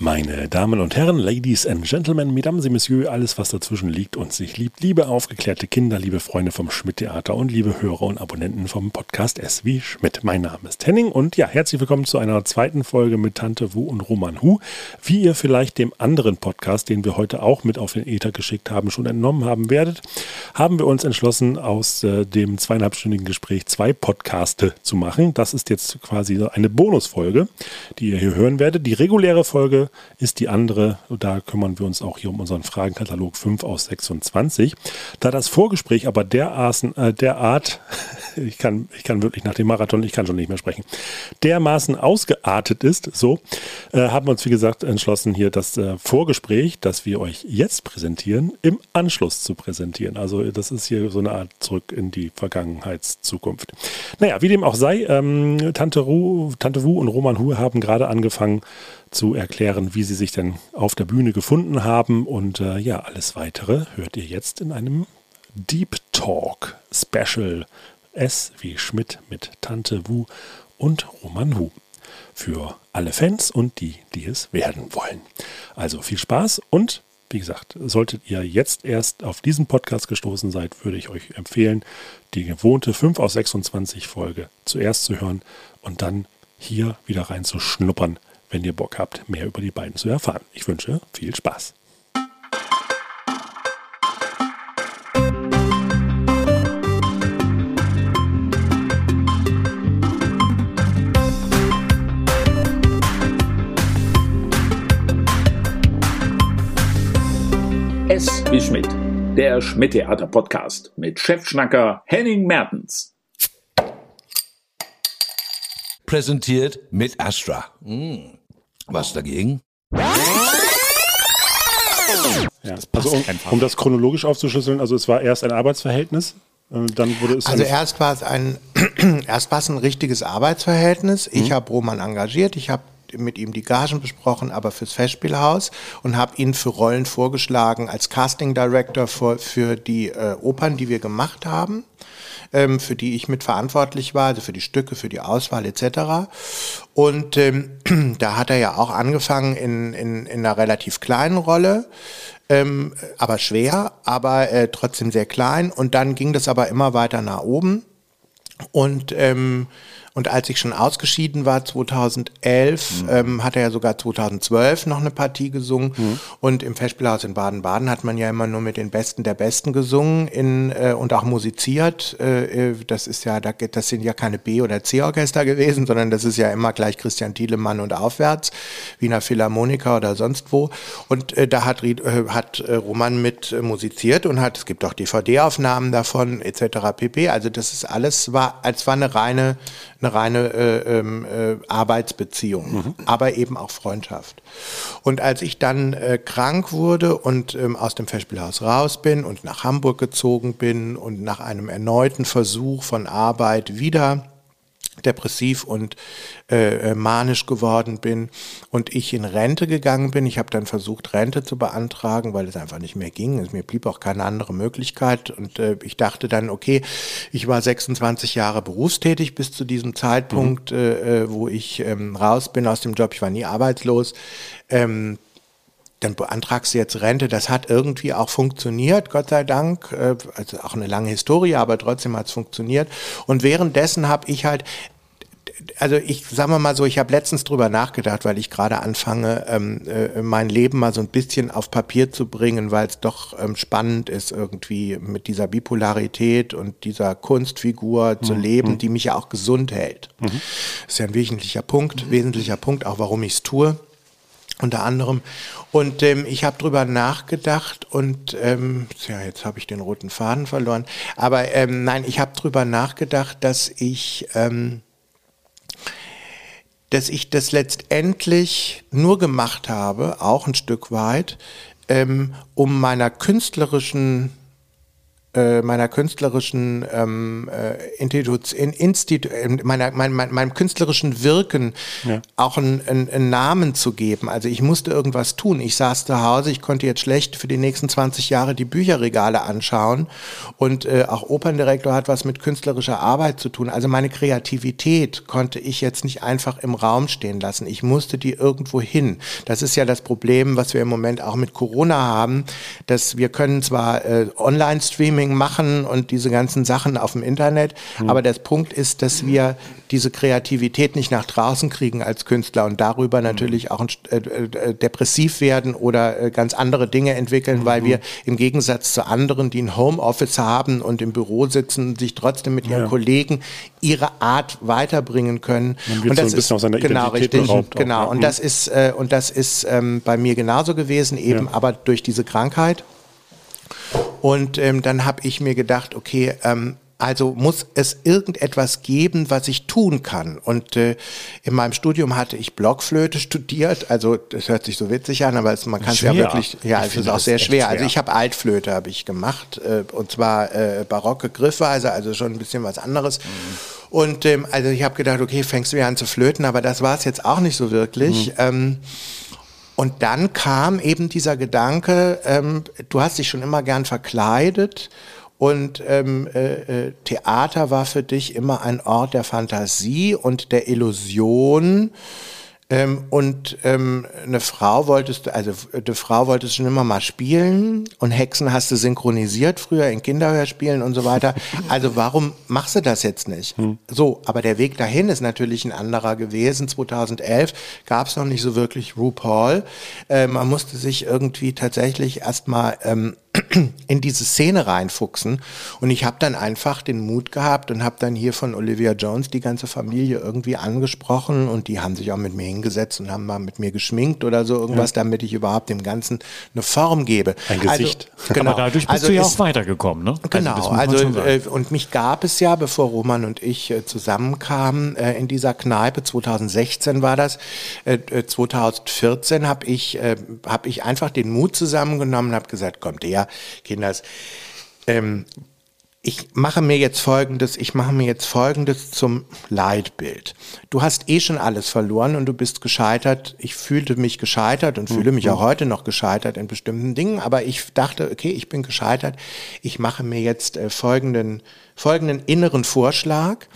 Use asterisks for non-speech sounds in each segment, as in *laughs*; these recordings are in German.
Meine Damen und Herren, Ladies and Gentlemen, Mesdames et Messieurs, alles was dazwischen liegt und sich liebt, liebe aufgeklärte Kinder, liebe Freunde vom Schmidt-Theater und liebe Hörer und Abonnenten vom Podcast S wie Schmidt. Mein Name ist Henning und ja, herzlich willkommen zu einer zweiten Folge mit Tante Wu und Roman Hu. Wie ihr vielleicht dem anderen Podcast, den wir heute auch mit auf den Ether geschickt haben, schon entnommen haben werdet, haben wir uns entschlossen, aus äh, dem zweieinhalbstündigen Gespräch zwei Podcaste zu machen. Das ist jetzt quasi eine Bonusfolge, die ihr hier hören werdet. Die reguläre Folge ist die andere, da kümmern wir uns auch hier um unseren Fragenkatalog 5 aus 26. Da das Vorgespräch aber dermaßen, äh, derart, *laughs* ich kann, ich kann wirklich nach dem Marathon, ich kann schon nicht mehr sprechen, dermaßen ausgeartet ist, so, äh, haben wir uns wie gesagt entschlossen, hier das äh, Vorgespräch, das wir euch jetzt präsentieren, im Anschluss zu präsentieren. Also das ist hier so eine Art zurück in die Vergangenheitszukunft. Naja, wie dem auch sei, ähm, Tante, Ru, Tante Wu und Roman Hu haben gerade angefangen, zu erklären, wie sie sich denn auf der Bühne gefunden haben. Und äh, ja, alles weitere hört ihr jetzt in einem Deep Talk Special S wie Schmidt mit Tante Wu und Roman Hu. Für alle Fans und die, die es werden wollen. Also viel Spaß und wie gesagt, solltet ihr jetzt erst auf diesen Podcast gestoßen seid, würde ich euch empfehlen, die gewohnte 5 aus 26 Folge zuerst zu hören und dann hier wieder reinzuschnuppern, wenn ihr Bock habt, mehr über die beiden zu erfahren. Ich wünsche viel Spaß. S wie Schmidt, der Schmidt-Theater-Podcast mit Chefschnacker Henning Mertens. Präsentiert mit Astra. Mmh. Was dagegen? Ja, also um, um, das chronologisch aufzuschlüsseln, also es war erst ein Arbeitsverhältnis, äh, dann wurde es. Also erst war es ein, erst war es *clears throat* ein richtiges Arbeitsverhältnis. Ich mhm. habe Roman engagiert, ich habe mit ihm die Gagen besprochen, aber fürs Festspielhaus und habe ihn für Rollen vorgeschlagen als Casting Director für, für die äh, Opern, die wir gemacht haben ähm, für die ich mitverantwortlich war, also für die Stücke, für die Auswahl etc. Und ähm, *clears throat* da hat er ja auch angefangen in, in, in einer relativ kleinen Rolle, ähm, aber schwer, aber äh, trotzdem sehr klein. Und dann ging das aber immer weiter nach oben. Und ähm, und als ich schon ausgeschieden war, 2011, mhm. ähm, hat er ja sogar 2012 noch eine Partie gesungen. Mhm. Und im Festspielhaus in Baden-Baden hat man ja immer nur mit den Besten der Besten gesungen in, äh, und auch musiziert. Äh, äh das ist ja, das sind ja keine B- oder C-Orchester gewesen, sondern das ist ja immer gleich Christian Thielemann und aufwärts, Wiener Philharmoniker oder sonst wo. Und äh, da hat, äh, hat äh, Roman mit musiziert und hat, es gibt auch DVD-Aufnahmen davon etc. pp. Also das ist alles, war, als war eine reine eine reine äh, ähm, äh, Arbeitsbeziehung, mhm. aber eben auch Freundschaft. Und als ich dann äh, krank wurde und ähm, aus dem Festspielhaus raus bin und nach Hamburg gezogen bin und nach einem erneuten Versuch von Arbeit wieder depressiv und äh, äh, manisch geworden bin und ich in Rente gegangen bin. Ich habe dann versucht, Rente zu beantragen, weil es einfach nicht mehr ging. Es, mir blieb auch keine andere Möglichkeit. Und äh, ich dachte dann, okay, ich war 26 Jahre berufstätig bis zu diesem Zeitpunkt, mhm. äh, äh, wo ich ähm, raus bin aus dem Job. Ich war nie arbeitslos. Ähm, dann beantragst du jetzt Rente. Das hat irgendwie auch funktioniert, Gott sei Dank. Äh, also auch eine lange Historie, aber trotzdem hat es funktioniert. Und währenddessen habe ich halt also ich sagen wir mal so, ich habe letztens drüber nachgedacht, weil ich gerade anfange, ähm, äh, mein Leben mal so ein bisschen auf Papier zu bringen, weil es doch ähm, spannend ist, irgendwie mit dieser Bipolarität und dieser Kunstfigur mhm. zu leben, mhm. die mich ja auch gesund hält. Mhm. Das ist ja ein wesentlicher Punkt, mhm. wesentlicher Punkt, auch warum ich es tue unter anderem. Und ähm, ich habe drüber nachgedacht und ähm, ja, jetzt habe ich den roten Faden verloren. Aber ähm, nein, ich habe drüber nachgedacht, dass ich ähm, dass ich das letztendlich nur gemacht habe, auch ein Stück weit, ähm, um meiner künstlerischen äh, meiner künstlerischen ähm, äh, Institut, in, Institu meiner, mein, mein, meinem künstlerischen Wirken ja. auch einen, einen, einen Namen zu geben. Also ich musste irgendwas tun. Ich saß zu Hause, ich konnte jetzt schlecht für die nächsten 20 Jahre die Bücherregale anschauen und äh, auch Operndirektor hat was mit künstlerischer Arbeit zu tun. Also meine Kreativität konnte ich jetzt nicht einfach im Raum stehen lassen. Ich musste die irgendwo hin. Das ist ja das Problem, was wir im Moment auch mit Corona haben, dass wir können zwar äh, Online-Streaming machen und diese ganzen Sachen auf dem Internet, mhm. aber der Punkt ist, dass wir diese Kreativität nicht nach draußen kriegen als Künstler und darüber mhm. natürlich auch äh, äh, depressiv werden oder äh, ganz andere Dinge entwickeln, mhm. weil wir im Gegensatz zu anderen, die ein Homeoffice haben und im Büro sitzen, sich trotzdem mit ihren ja. Kollegen ihre Art weiterbringen können. Und das so ist, genau, Identität richtig, genau. Auch, und das ist äh, und das ist ähm, bei mir genauso gewesen, eben ja. aber durch diese Krankheit. Und ähm, dann habe ich mir gedacht, okay, ähm, also muss es irgendetwas geben, was ich tun kann. Und äh, in meinem Studium hatte ich Blockflöte *laughs* studiert. Also das hört sich so witzig an, aber es, man kann es ja wirklich, ja, ich es ist auch sehr schwer. schwer. Also ich habe Altflöte habe ich gemacht äh, und zwar äh, barocke Griffweise, also schon ein bisschen was anderes. Mhm. Und ähm, also ich habe gedacht, okay, fängst du wieder an zu flöten, aber das war es jetzt auch nicht so wirklich. Mhm. Ähm, und dann kam eben dieser Gedanke, ähm, du hast dich schon immer gern verkleidet und ähm, äh, äh, Theater war für dich immer ein Ort der Fantasie und der Illusion. Ähm, und ähm, eine Frau wolltest du, also eine Frau wolltest du schon immer mal spielen und Hexen hast du synchronisiert früher in Kinderhörspielen und so weiter. *laughs* Also warum machst du das jetzt nicht? Hm. So, aber der Weg dahin ist natürlich ein anderer gewesen. 2011 gab es noch nicht so wirklich RuPaul. Äh, man musste sich irgendwie tatsächlich erstmal ähm, in diese Szene reinfuchsen. Und ich habe dann einfach den Mut gehabt und habe dann hier von Olivia Jones die ganze Familie irgendwie angesprochen und die haben sich auch mit mir hingesetzt und haben mal mit mir geschminkt oder so irgendwas, ja. damit ich überhaupt dem Ganzen eine Form gebe. Ein Gesicht. Also, genau. Aber dadurch bist also du ja auch weitergekommen, ne? Also genau. Also, also und mich gab es ja, bevor Roman und ich äh, zusammenkamen äh, in dieser Kneipe, 2016 war das, 2014 äh, habe ich, hab ich einfach den Mut zusammengenommen und habe gesagt, kommt her, Kinders. Ähm, ich mache mir jetzt folgendes, ich mache mir jetzt folgendes zum Leitbild. Du hast eh schon alles verloren und du bist gescheitert. Ich fühlte mich gescheitert und fühle mich auch mhm. heute noch gescheitert in bestimmten Dingen, aber ich dachte, okay, ich bin gescheitert. Ich mache mir jetzt äh, folgenden, folgenden inneren Vorschlag.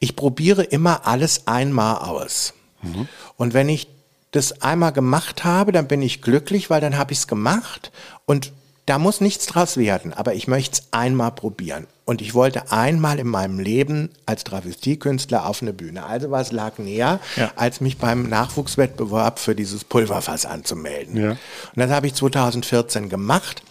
Ich probiere immer alles einmal aus. Mhm. Und wenn ich das einmal gemacht habe, dann bin ich glücklich, weil dann habe ich es gemacht und da muss nichts draus werden, aber ich möchte es einmal probieren. Und ich wollte einmal in meinem Leben als Travestiekünstler auf eine Bühne. Also was lag näher, ja. als mich beim Nachwuchswettbewerb für dieses Pulverfass anzumelden. Ja. Und das habe ich 2014 gemacht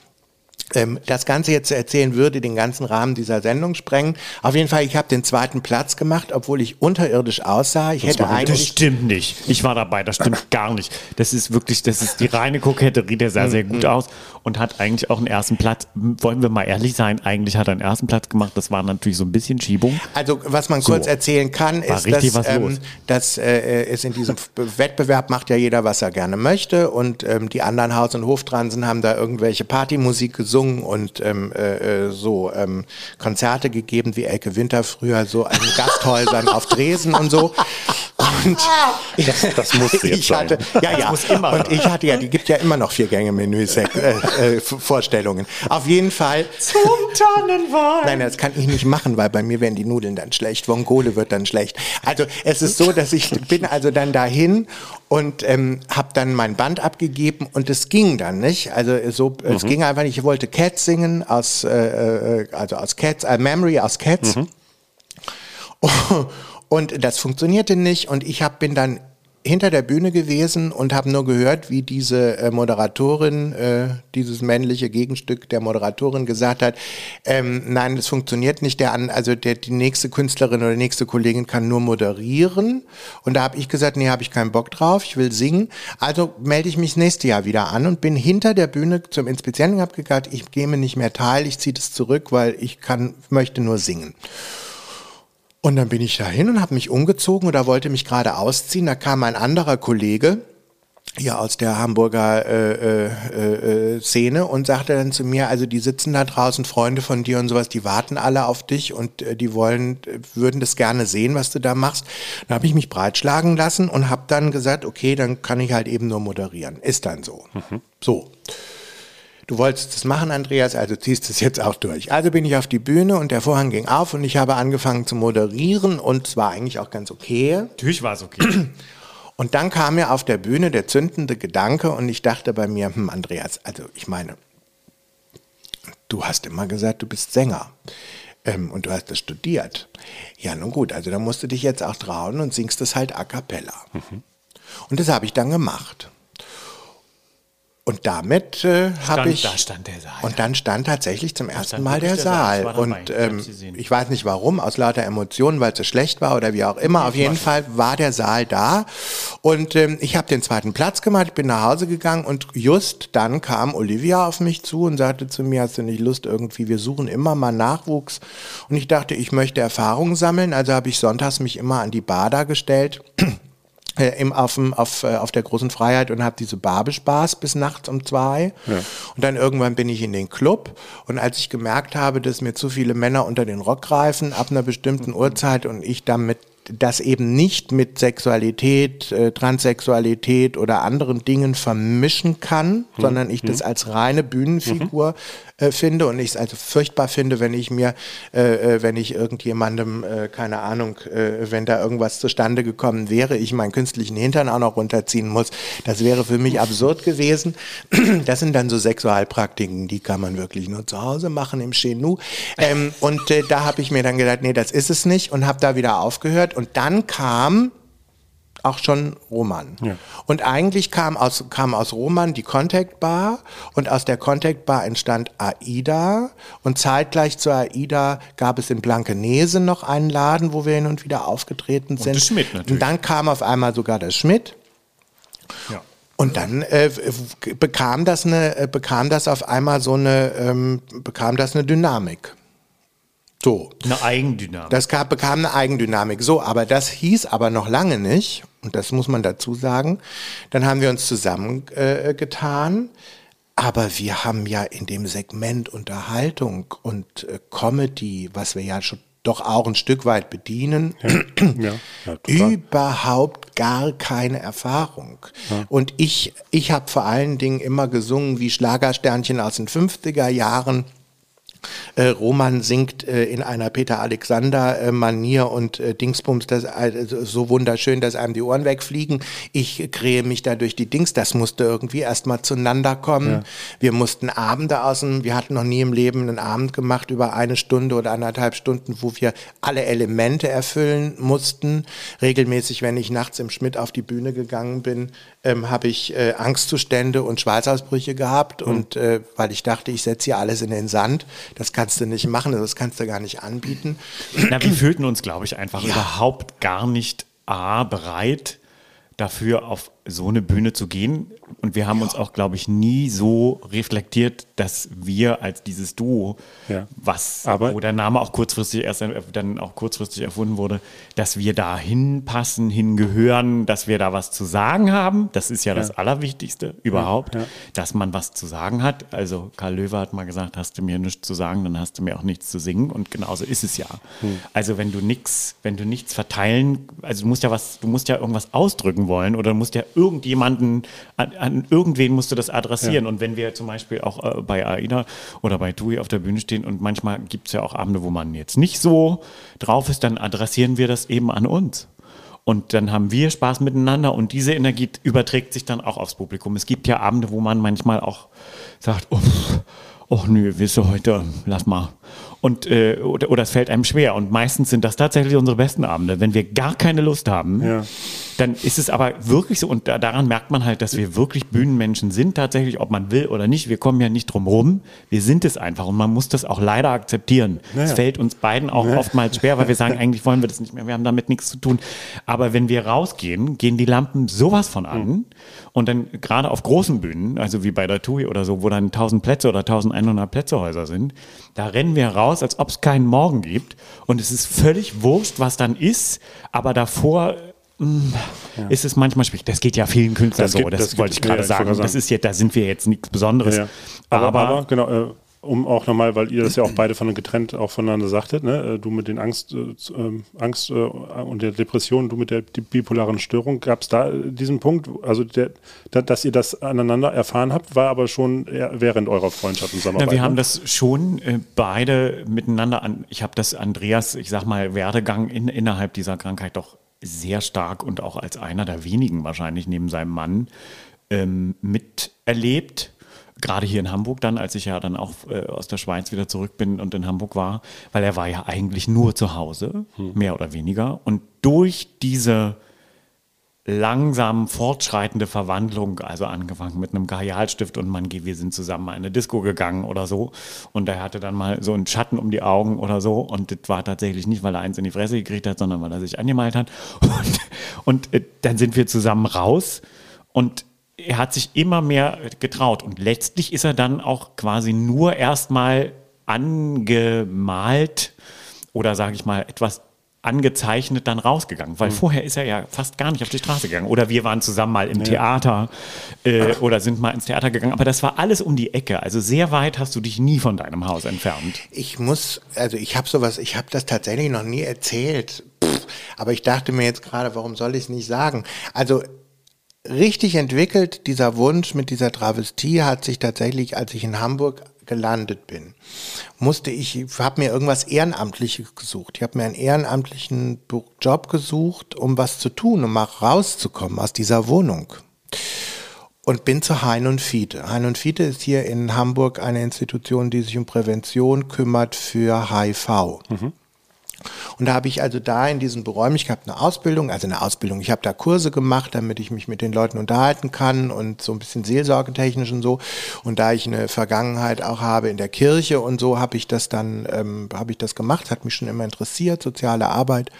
ähm, das Ganze jetzt zu erzählen, würde den ganzen Rahmen dieser Sendung sprengen. Auf jeden Fall, ich habe den zweiten Platz gemacht, obwohl ich unterirdisch aussah. Ich das hätte eigentlich. Das stimmt nicht. Ich war dabei, das stimmt *coughs* gar nicht. Das ist wirklich, das ist die reine Koketterie, der sah sehr gut aus und hat eigentlich auch einen ersten Platz. Wollen wir mal ehrlich sein, eigentlich hat er einen ersten Platz gemacht. Das war natürlich so ein bisschen Schiebung. Also, was man so. kurz erzählen kann, ist, dass, ähm, dass äh, es in diesem *laughs* Wettbewerb macht ja jeder, was er gerne möchte und ähm, die anderen Haus- und Hoftransen haben da irgendwelche Partymusik gesungen gesungen und ähm, äh, äh, so ähm, Konzerte gegeben wie Elke Winter früher so an Gasthäusern auf Dresen und so. Und das, das muss jetzt ich hatte, sein. Ja, ja. Und ich hatte ja, die gibt ja immer noch vier Gänge Menü äh, äh, Vorstellungen. Auf jeden Fall. Zum Tannenwein. Nein, das kann ich nicht machen, weil bei mir werden die Nudeln dann schlecht. Vongole wird dann schlecht. Also es ist so, dass ich bin also dann dahin und ähm, habe dann mein Band abgegeben und es ging dann nicht. Also so, mhm. es ging einfach nicht. Ich wollte Cats singen aus, äh, äh also aus Cats, äh, Memory aus Cats. Mhm. *laughs* Und das funktionierte nicht und ich hab, bin dann hinter der Bühne gewesen und habe nur gehört, wie diese äh, Moderatorin, äh, dieses männliche Gegenstück der Moderatorin gesagt hat, ähm, nein, das funktioniert nicht. Der an, also der, die nächste Künstlerin oder nächste Kollegin kann nur moderieren. Und da habe ich gesagt, nee, habe ich keinen Bock drauf, ich will singen. Also melde ich mich nächstes Jahr wieder an und bin hinter der Bühne zum Inspizienten und habe gesagt, ich nehme nicht mehr teil, ich ziehe das zurück, weil ich kann, möchte nur singen. Und dann bin ich dahin und habe mich umgezogen oder wollte mich gerade ausziehen. Da kam ein anderer Kollege ja aus der Hamburger äh, äh, äh, Szene und sagte dann zu mir, also die sitzen da draußen, Freunde von dir und sowas, die warten alle auf dich und äh, die wollen, äh, würden das gerne sehen, was du da machst. Dann habe ich mich breitschlagen lassen und habe dann gesagt, okay, dann kann ich halt eben nur moderieren. Ist dann so. So. Du wolltest das machen, Andreas, also ziehst es jetzt auch durch. Also bin ich auf die Bühne und der Vorhang ging auf und ich habe angefangen zu moderieren und es war eigentlich auch ganz okay. Natürlich war es okay. *clears throat* Und dann kam mir auf der Bühne der zündende Gedanke und ich dachte bei mir, hm, Andreas, also ich meine, du hast immer gesagt, du bist Sänger ähm, und du hast das studiert. Ja, nun gut, also dann musst du dich jetzt auch trauen und singst es halt a cappella. Und das habe ich dann gemacht. Und damit äh, habe ich. da stand der Saal. Und dann stand tatsächlich zum ersten Mal der der Saal. Saal. Und Ich ähm, ich weiß nicht warum, aus lauter Emotionen, weil es so schlecht war oder wie auch immer. Auf jeden Fall war der Saal da. Und ähm, ich habe den zweiten Platz gemacht, ich bin nach Hause gegangen und just dann kam Olivia auf mich zu und sagte zu mir, hast du nicht Lust irgendwie, wir suchen immer mal Nachwuchs. Und ich dachte, ich möchte Erfahrungen sammeln. Also habe ich sonntags mich immer an die Bar da gestellt im, auf, dem, auf, äh, auf der großen Freiheit und habe diese Bar bespaßt bis nachts um zwei. Und dann irgendwann bin ich in den Club. Und als ich gemerkt habe, dass mir zu viele Männer unter den Rock greifen ab einer bestimmten Uhrzeit und ich damit das eben nicht mit Sexualität, äh, Transsexualität oder anderen Dingen vermischen kann, sondern ich das als reine Bühnenfigur äh, finde und ich es also furchtbar finde, wenn ich mir, äh, äh, wenn ich irgendjemandem, äh, keine Ahnung, äh, wenn da irgendwas zustande gekommen wäre, ich meinen künstlichen Hintern auch noch runterziehen muss, das wäre für mich absurd gewesen. *clears throat* Das sind dann so Sexualpraktiken, die kann man wirklich nur zu Hause machen im Chenou. Ähm, und äh, da habe ich mir dann gedacht, nee, das ist es nicht und habe da wieder aufgehört und dann kam auch schon Roman. Und eigentlich kam aus, kam aus Roman die Contact Bar und aus der Contact Bar entstand AIDA und zeitgleich zu AIDA gab es in Blankenese noch einen Laden, wo wir hin und wieder aufgetreten sind. das Schmidt natürlich. Und dann kam auf einmal sogar der Schmidt. Ja. Und dann äh, bekam das eine, äh, bekam das auf einmal so eine, ähm, bekam das eine Dynamik. So. Eine Eigendynamik. Das gab, bekam eine Eigendynamik. So, aber das hieß aber noch lange nicht, und das muss man dazu sagen, dann haben wir uns zusammengetan, äh, aber wir haben ja in dem Segment Unterhaltung und äh, Comedy, was wir ja schon doch auch ein Stück weit bedienen, Ja, ja *clears throat* überhaupt gar keine Erfahrung. Und ich, ich habe vor allen Dingen immer gesungen wie Schlagersternchen aus den 50er Jahren. Äh, Roman singt äh, in einer Peter Alexander äh, Manier und Dingsbums das, so wunderschön, dass einem die Ohren wegfliegen. Ich krähe mich da durch die Dings. Das musste irgendwie erstmal zueinander kommen. Wir mussten Abende aus dem, wir hatten noch nie im Leben einen Abend gemacht über eine Stunde oder anderthalb Stunden, wo wir alle Elemente erfüllen mussten. Regelmäßig, wenn ich nachts im Schmidt auf die Bühne gegangen bin, ähm, habe ich äh, Angstzustände und Schweißausbrüche gehabt und äh, weil ich dachte, ich setze hier alles in den Sand. Das kannst du nicht machen, das kannst du gar nicht anbieten. Na, wir fühlten uns, glaube ich, einfach überhaupt gar nicht A, bereit dafür, auf so eine Bühne zu gehen. Und wir haben uns auch, glaube ich, nie so reflektiert, dass wir als dieses Duo, Ja. was, Aber- wo der Name auch kurzfristig erst dann auch kurzfristig erfunden wurde, dass wir da hinpassen, hingehören, dass wir da was zu sagen haben. Das ist ja, das Allerwichtigste überhaupt, Ja. dass man was zu sagen hat. Also Karl Löwe hat mal gesagt, hast du mir nichts zu sagen, dann hast du mir auch nichts zu singen. Und genauso ist es ja. Also wenn du nichts, wenn du nichts verteilen, also du musst ja was, du musst ja irgendwas ausdrücken wollen oder du musst ja irgendjemanden, an, an irgendwen musst du das adressieren. Und wenn wir zum Beispiel auch äh, bei AIDA oder bei TUI auf der Bühne stehen und manchmal gibt es ja auch Abende, wo man jetzt nicht so drauf ist, dann adressieren wir das eben an uns. Und dann haben wir Spaß miteinander und diese Energie überträgt sich dann auch aufs Publikum. Es gibt ja Abende, wo man manchmal auch sagt, oh, oh nö, willst du heute, lass mal. Und, äh, oder, oder es fällt einem schwer. Und meistens sind das tatsächlich unsere besten Abende. Wenn wir gar keine Lust haben, Ja. Dann ist es aber wirklich so. Und da, daran merkt man halt, dass wir wirklich Bühnenmenschen sind, tatsächlich, ob man will oder nicht. Wir kommen ja nicht drum rum. Wir sind es einfach. Und man muss das auch leider akzeptieren. Es fällt uns beiden auch oftmals schwer, weil wir sagen, eigentlich wollen wir das nicht mehr. Wir haben damit nichts zu tun. Aber wenn wir rausgehen, gehen die Lampen sowas von an. Und dann gerade auf großen Bühnen, also wie bei der TUI oder so, wo dann 1000 Plätze oder 1100 Plätzehäuser sind, da rennen wir raus, als ob es keinen Morgen gibt. Und es ist völlig wurscht, was dann ist. Aber davor ist es manchmal schwierig. Das geht ja vielen Künstlern Das so, geht- das, das wollte ich ja, gerade ich sagen. wollte Das sagen. ist ja, da sind wir jetzt nichts Besonderes. Ja, ja. Aber, Aber, aber, genau, äh, um auch nochmal, weil ihr das ja auch beide von getrennt auch voneinander sagtet, ne? äh, du mit den Angst, äh, ähm, Angst äh, und der Depression, du mit der bipolaren Störung, gab es da äh, diesen Punkt, also der, da, dass ihr das aneinander erfahren habt, war aber schon während eurer Freundschaft und Zusammenarbeit. Na, wir haben ne? das schon äh, beide miteinander an. Ich habe das Andreas, ich sag mal, Werdegang in, innerhalb dieser Krankheit doch sehr stark und auch als einer der wenigen wahrscheinlich neben seinem Mann ähm, miterlebt. Gerade hier in Hamburg dann, als ich ja dann auch äh, aus der Schweiz wieder zurück bin und in Hamburg war, weil er war ja eigentlich nur zu Hause, mehr oder weniger. Und durch diese langsam fortschreitende Verwandlung, also angefangen mit einem Kajalstift und man geht, wir sind zusammen mal in eine Disco gegangen oder so. Und er hatte dann mal so einen Schatten um die Augen oder so. Und das war tatsächlich nicht, weil er eins in die Fresse gekriegt hat, sondern weil er sich angemalt hat. *laughs* Und, und äh, dann sind wir zusammen raus. Und er hat sich immer mehr getraut. Und letztlich ist er dann auch quasi nur erstmal angemalt oder sage ich mal etwas angezeichnet dann rausgegangen, weil vorher ist er ja fast gar nicht auf die Straße gegangen. Oder wir waren zusammen mal im Theater äh, oder sind mal ins Theater gegangen, aber das war alles um die Ecke. Also sehr weit hast du dich nie von deinem Haus entfernt. Ich muss, also ich habe sowas, ich habe das tatsächlich noch nie erzählt. Pff, aber ich dachte mir jetzt gerade, warum soll ich es nicht sagen? Also richtig entwickelt, dieser Wunsch mit dieser Travestie hat sich tatsächlich, als ich in Hamburg gelandet bin, musste ich, habe mir irgendwas Ehrenamtliches gesucht. Ich habe mir einen ehrenamtlichen Job gesucht, um was zu tun, um mal rauszukommen aus dieser Wohnung. Und bin zu Hein und Fiete. Hein und Fiete ist hier in Hamburg eine Institution, die sich um Prävention kümmert für HIV. Und da habe ich also da in diesen Räumen, ich habe eine Ausbildung, also eine Ausbildung, ich habe da Kurse gemacht, damit ich mich mit den Leuten unterhalten kann und so ein bisschen seelsorgetechnisch und so. Und da ich eine Vergangenheit auch habe in der Kirche und so, habe ich das dann, ähm, habe ich das gemacht, hat mich schon immer interessiert, soziale Arbeit.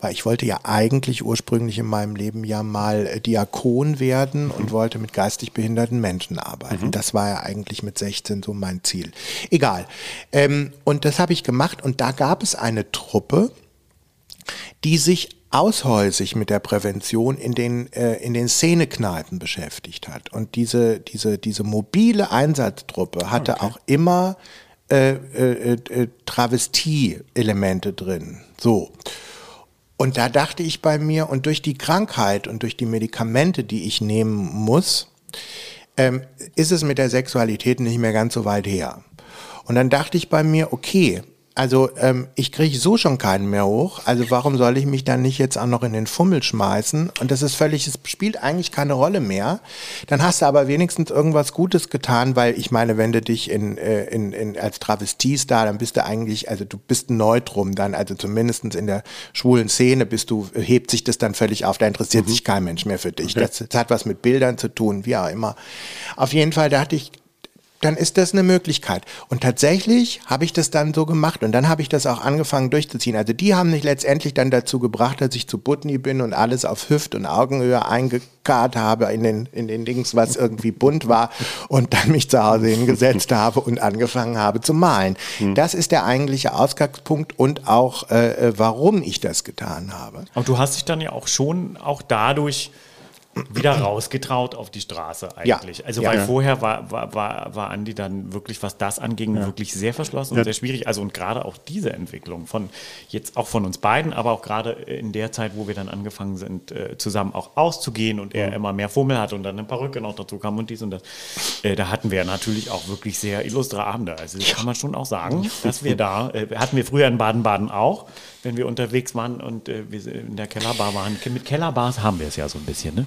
Weil ich wollte ja eigentlich ursprünglich in meinem Leben ja mal äh, Diakon werden und wollte mit geistig behinderten Menschen arbeiten. Das war ja eigentlich mit 16 so mein Ziel. Egal. Ähm, und das habe ich gemacht und da gab es eine Truppe, die sich aushäusig mit der Prävention in den, äh, in den Szenekneipen beschäftigt hat. Und diese, diese, diese mobile Einsatztruppe hatte auch immer äh, äh, äh, Travestie-Elemente drin. So. Und da dachte ich bei mir, und durch die Krankheit und durch die Medikamente, die ich nehmen muss, ähm, ist es mit der Sexualität nicht mehr ganz so weit her. Und dann dachte ich bei mir, okay, also ähm, ich kriege so schon keinen mehr hoch, also warum soll ich mich dann nicht jetzt auch noch in den Fummel schmeißen? Und das ist völlig, es spielt eigentlich keine Rolle mehr. Dann hast du aber wenigstens irgendwas Gutes getan, weil ich meine, wenn du dich in, äh, in, in, als Travestis da, dann bist du eigentlich, also du bist ein Neutrum dann, also zumindestens in der schwulen Szene bist du, hebt sich das dann völlig auf, da interessiert sich kein Mensch mehr für dich. Das, das hat was mit Bildern zu tun, wie auch immer. Auf jeden Fall dachte ich, dann ist das eine Möglichkeit. Und tatsächlich habe ich das dann so gemacht und dann habe ich das auch angefangen durchzuziehen. Also die haben mich letztendlich dann dazu gebracht, dass ich zu Butni bin und alles auf Hüft- und Augenhöhe eingekarrt habe in den, in den Dings, was irgendwie bunt war und dann mich zu Hause hingesetzt habe und angefangen habe zu malen. Das ist der eigentliche Ausgangspunkt und auch, äh, äh, warum ich das getan habe. Aber du hast dich dann ja auch schon auch dadurch wieder rausgetraut auf die Straße eigentlich. Ja. Also Ja. weil Ja. vorher war, war, war, war Andi dann wirklich, was das anging, wirklich sehr verschlossen und sehr schwierig. Also und gerade auch diese Entwicklung von jetzt auch von uns beiden, aber auch gerade in der Zeit, wo wir dann angefangen sind, äh, zusammen auch auszugehen und er immer mehr Fummel hatte und dann eine Perücke noch dazu kam und dies und das. Äh, da hatten wir natürlich auch wirklich sehr illustre Abende. Also das kann man schon auch sagen, dass wir da, äh, hatten wir früher in Baden-Baden auch, wenn wir unterwegs waren und wir in der Kellerbar waren. Mit Kellerbars haben wir es ja so ein bisschen, ne?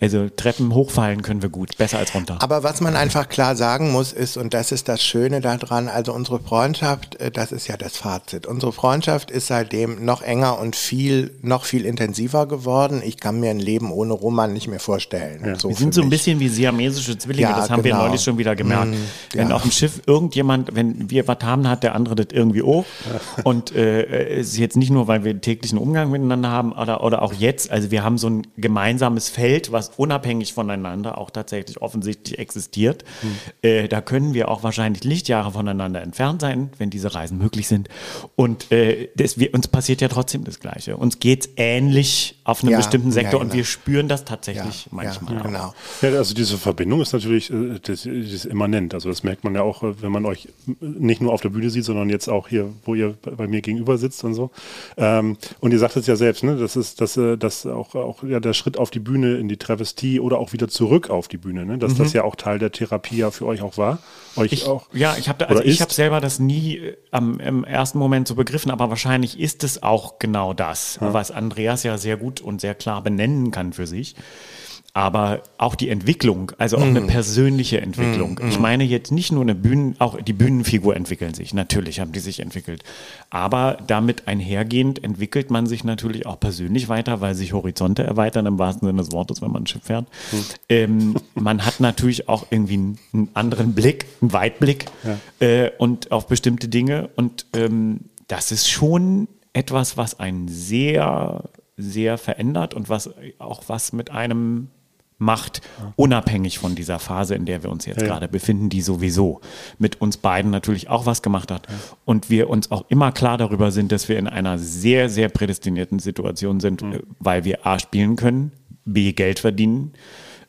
Also Treppen hochfallen können wir gut, besser als runter. Aber was man einfach klar sagen muss, ist, und das ist das Schöne daran, also unsere Freundschaft, äh, das ist ja das Fazit. Unsere Freundschaft ist seitdem noch enger und viel, noch viel intensiver geworden. Ich kann mir ein Leben ohne Roman nicht mehr vorstellen. So wir sind so ein mich. bisschen wie siamesische Zwillinge, Ja, das haben wir genau. neulich schon wieder gemerkt. Wenn ja. auf dem Schiff irgendjemand, wenn wir was haben, hat der andere das irgendwie auch. Und äh, es ist jetzt nicht nur, weil wir täglichen Umgang miteinander haben oder, oder auch jetzt, also wir haben so ein gemeinsames Feld, was unabhängig voneinander auch tatsächlich offensichtlich existiert. Äh, da können wir auch wahrscheinlich Lichtjahre voneinander entfernt sein, wenn diese Reisen möglich sind. Und äh, das, wir, uns passiert ja trotzdem das Gleiche. Uns geht's ähnlich auf einem Ja, bestimmten Sektor ja, und genau. wir spüren das tatsächlich manchmal. Ja, auch. genau. Ja, also diese Verbindung ist natürlich äh, das, das ist immanent. Also das merkt man ja auch, äh, wenn man euch nicht nur auf der Bühne sieht, sondern jetzt auch hier, wo ihr bei mir gegenüber sitzt und so. Ähm, und ihr sagt es ja selbst, ne? Das ist, dass, äh, dass auch, auch ja, der Schritt auf die Bühne in die Travestie oder auch wieder zurück auf die Bühne, ne? Dass das ja auch Teil der Therapie ja für euch auch war. Euch Mhm. Ich, auch. ja, ich habe also ich habe selber das nie äh, am, im ersten Moment so begriffen, aber wahrscheinlich ist es auch genau das, was Andreas ja sehr gut und sehr klar benennen kann für sich. Aber auch die Entwicklung, also auch eine persönliche Entwicklung. Ich meine jetzt nicht nur eine Bühnen, auch die Bühnenfigur entwickeln sich. Natürlich haben die sich entwickelt. Aber damit einhergehend entwickelt man sich natürlich auch persönlich weiter, weil sich Horizonte erweitern im wahrsten Sinne des Wortes, wenn man ein Schiff fährt. Ähm, man hat natürlich auch irgendwie einen, anderen Blick, einen Weitblick äh, und auf bestimmte Dinge. Und ähm, das ist schon etwas, was einen sehr, sehr verändert und was auch was mit einem macht, unabhängig von dieser Phase, in der wir uns jetzt Ja. gerade befinden, die sowieso mit uns beiden natürlich auch was gemacht hat. Und wir uns auch immer klar darüber sind, dass wir in einer sehr, sehr prädestinierten Situation sind, äh, weil wir A spielen können, B Geld verdienen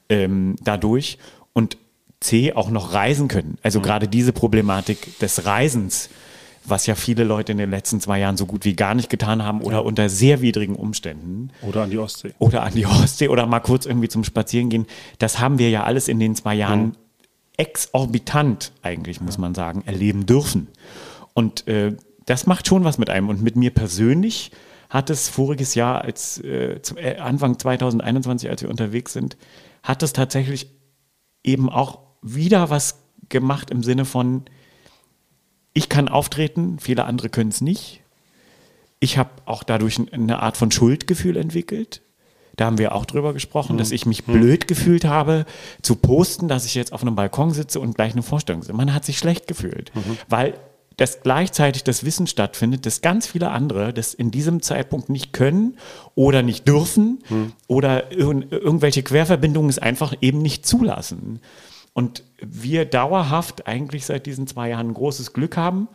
ähm, dadurch und C auch noch reisen können. Also gerade diese Problematik des Reisens, was ja viele Leute in den letzten zwei Jahren so gut wie gar nicht getan haben oder unter sehr widrigen Umständen Oder an die Ostsee. oder an die Ostsee oder mal kurz irgendwie zum Spazieren gehen. Das haben wir ja alles in den zwei Jahren exorbitant, eigentlich muss man sagen, erleben dürfen. Und äh, das macht schon was mit einem. Und mit mir persönlich hat es voriges Jahr, als äh, äh, Anfang 2021, als wir unterwegs sind, hat es tatsächlich eben auch wieder was gemacht im Sinne von, ich kann auftreten, viele andere können es nicht. Ich habe auch dadurch eine Art von Schuldgefühl entwickelt. Da haben wir auch drüber gesprochen, dass ich mich blöd gefühlt habe, zu posten, dass ich jetzt auf einem Balkon sitze und gleich eine Vorstellung sehe. Man hat sich schlecht gefühlt, weil das gleichzeitig das Wissen stattfindet, dass ganz viele andere das in diesem Zeitpunkt nicht können oder nicht dürfen oder ir irgendwelche Querverbindungen es einfach eben nicht zulassen. Und wir dauerhaft eigentlich seit diesen zwei Jahren ein großes Glück haben.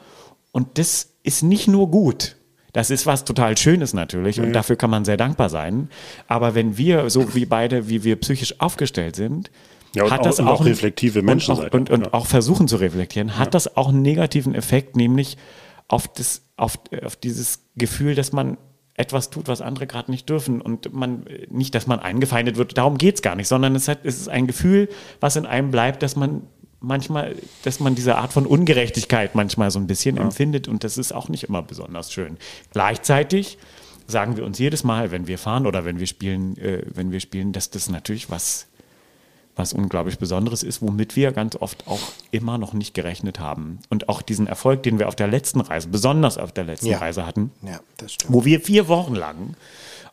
Und das ist nicht nur gut. Das ist was total Schönes natürlich und dafür kann man sehr dankbar sein. Aber wenn wir, so wie beide, wie wir psychisch aufgestellt sind, Ja, und hat auch- das auch, auch reflektive Menschen und, auch, und, und Ja. auch versuchen zu reflektieren, hat das auch einen negativen Effekt, nämlich auf, das, auf, auf dieses Gefühl, dass man etwas tut, was andere gerade nicht dürfen und man nicht, dass man eingefeindet wird, darum geht es gar nicht, sondern es, hat, es ist ein Gefühl, was in einem bleibt, dass man manchmal, dass man diese Art von Ungerechtigkeit manchmal so ein bisschen empfindet und das ist auch nicht immer besonders schön. Gleichzeitig sagen wir uns jedes Mal, wenn wir fahren oder wenn wir spielen, äh, wenn wir spielen, dass das natürlich was was unglaublich Besonderes ist, womit wir ganz oft auch immer noch nicht gerechnet haben. Und auch diesen Erfolg, den wir auf der letzten Reise, besonders auf der letzten Ja. Reise hatten, Ja, wo wir vier Wochen lang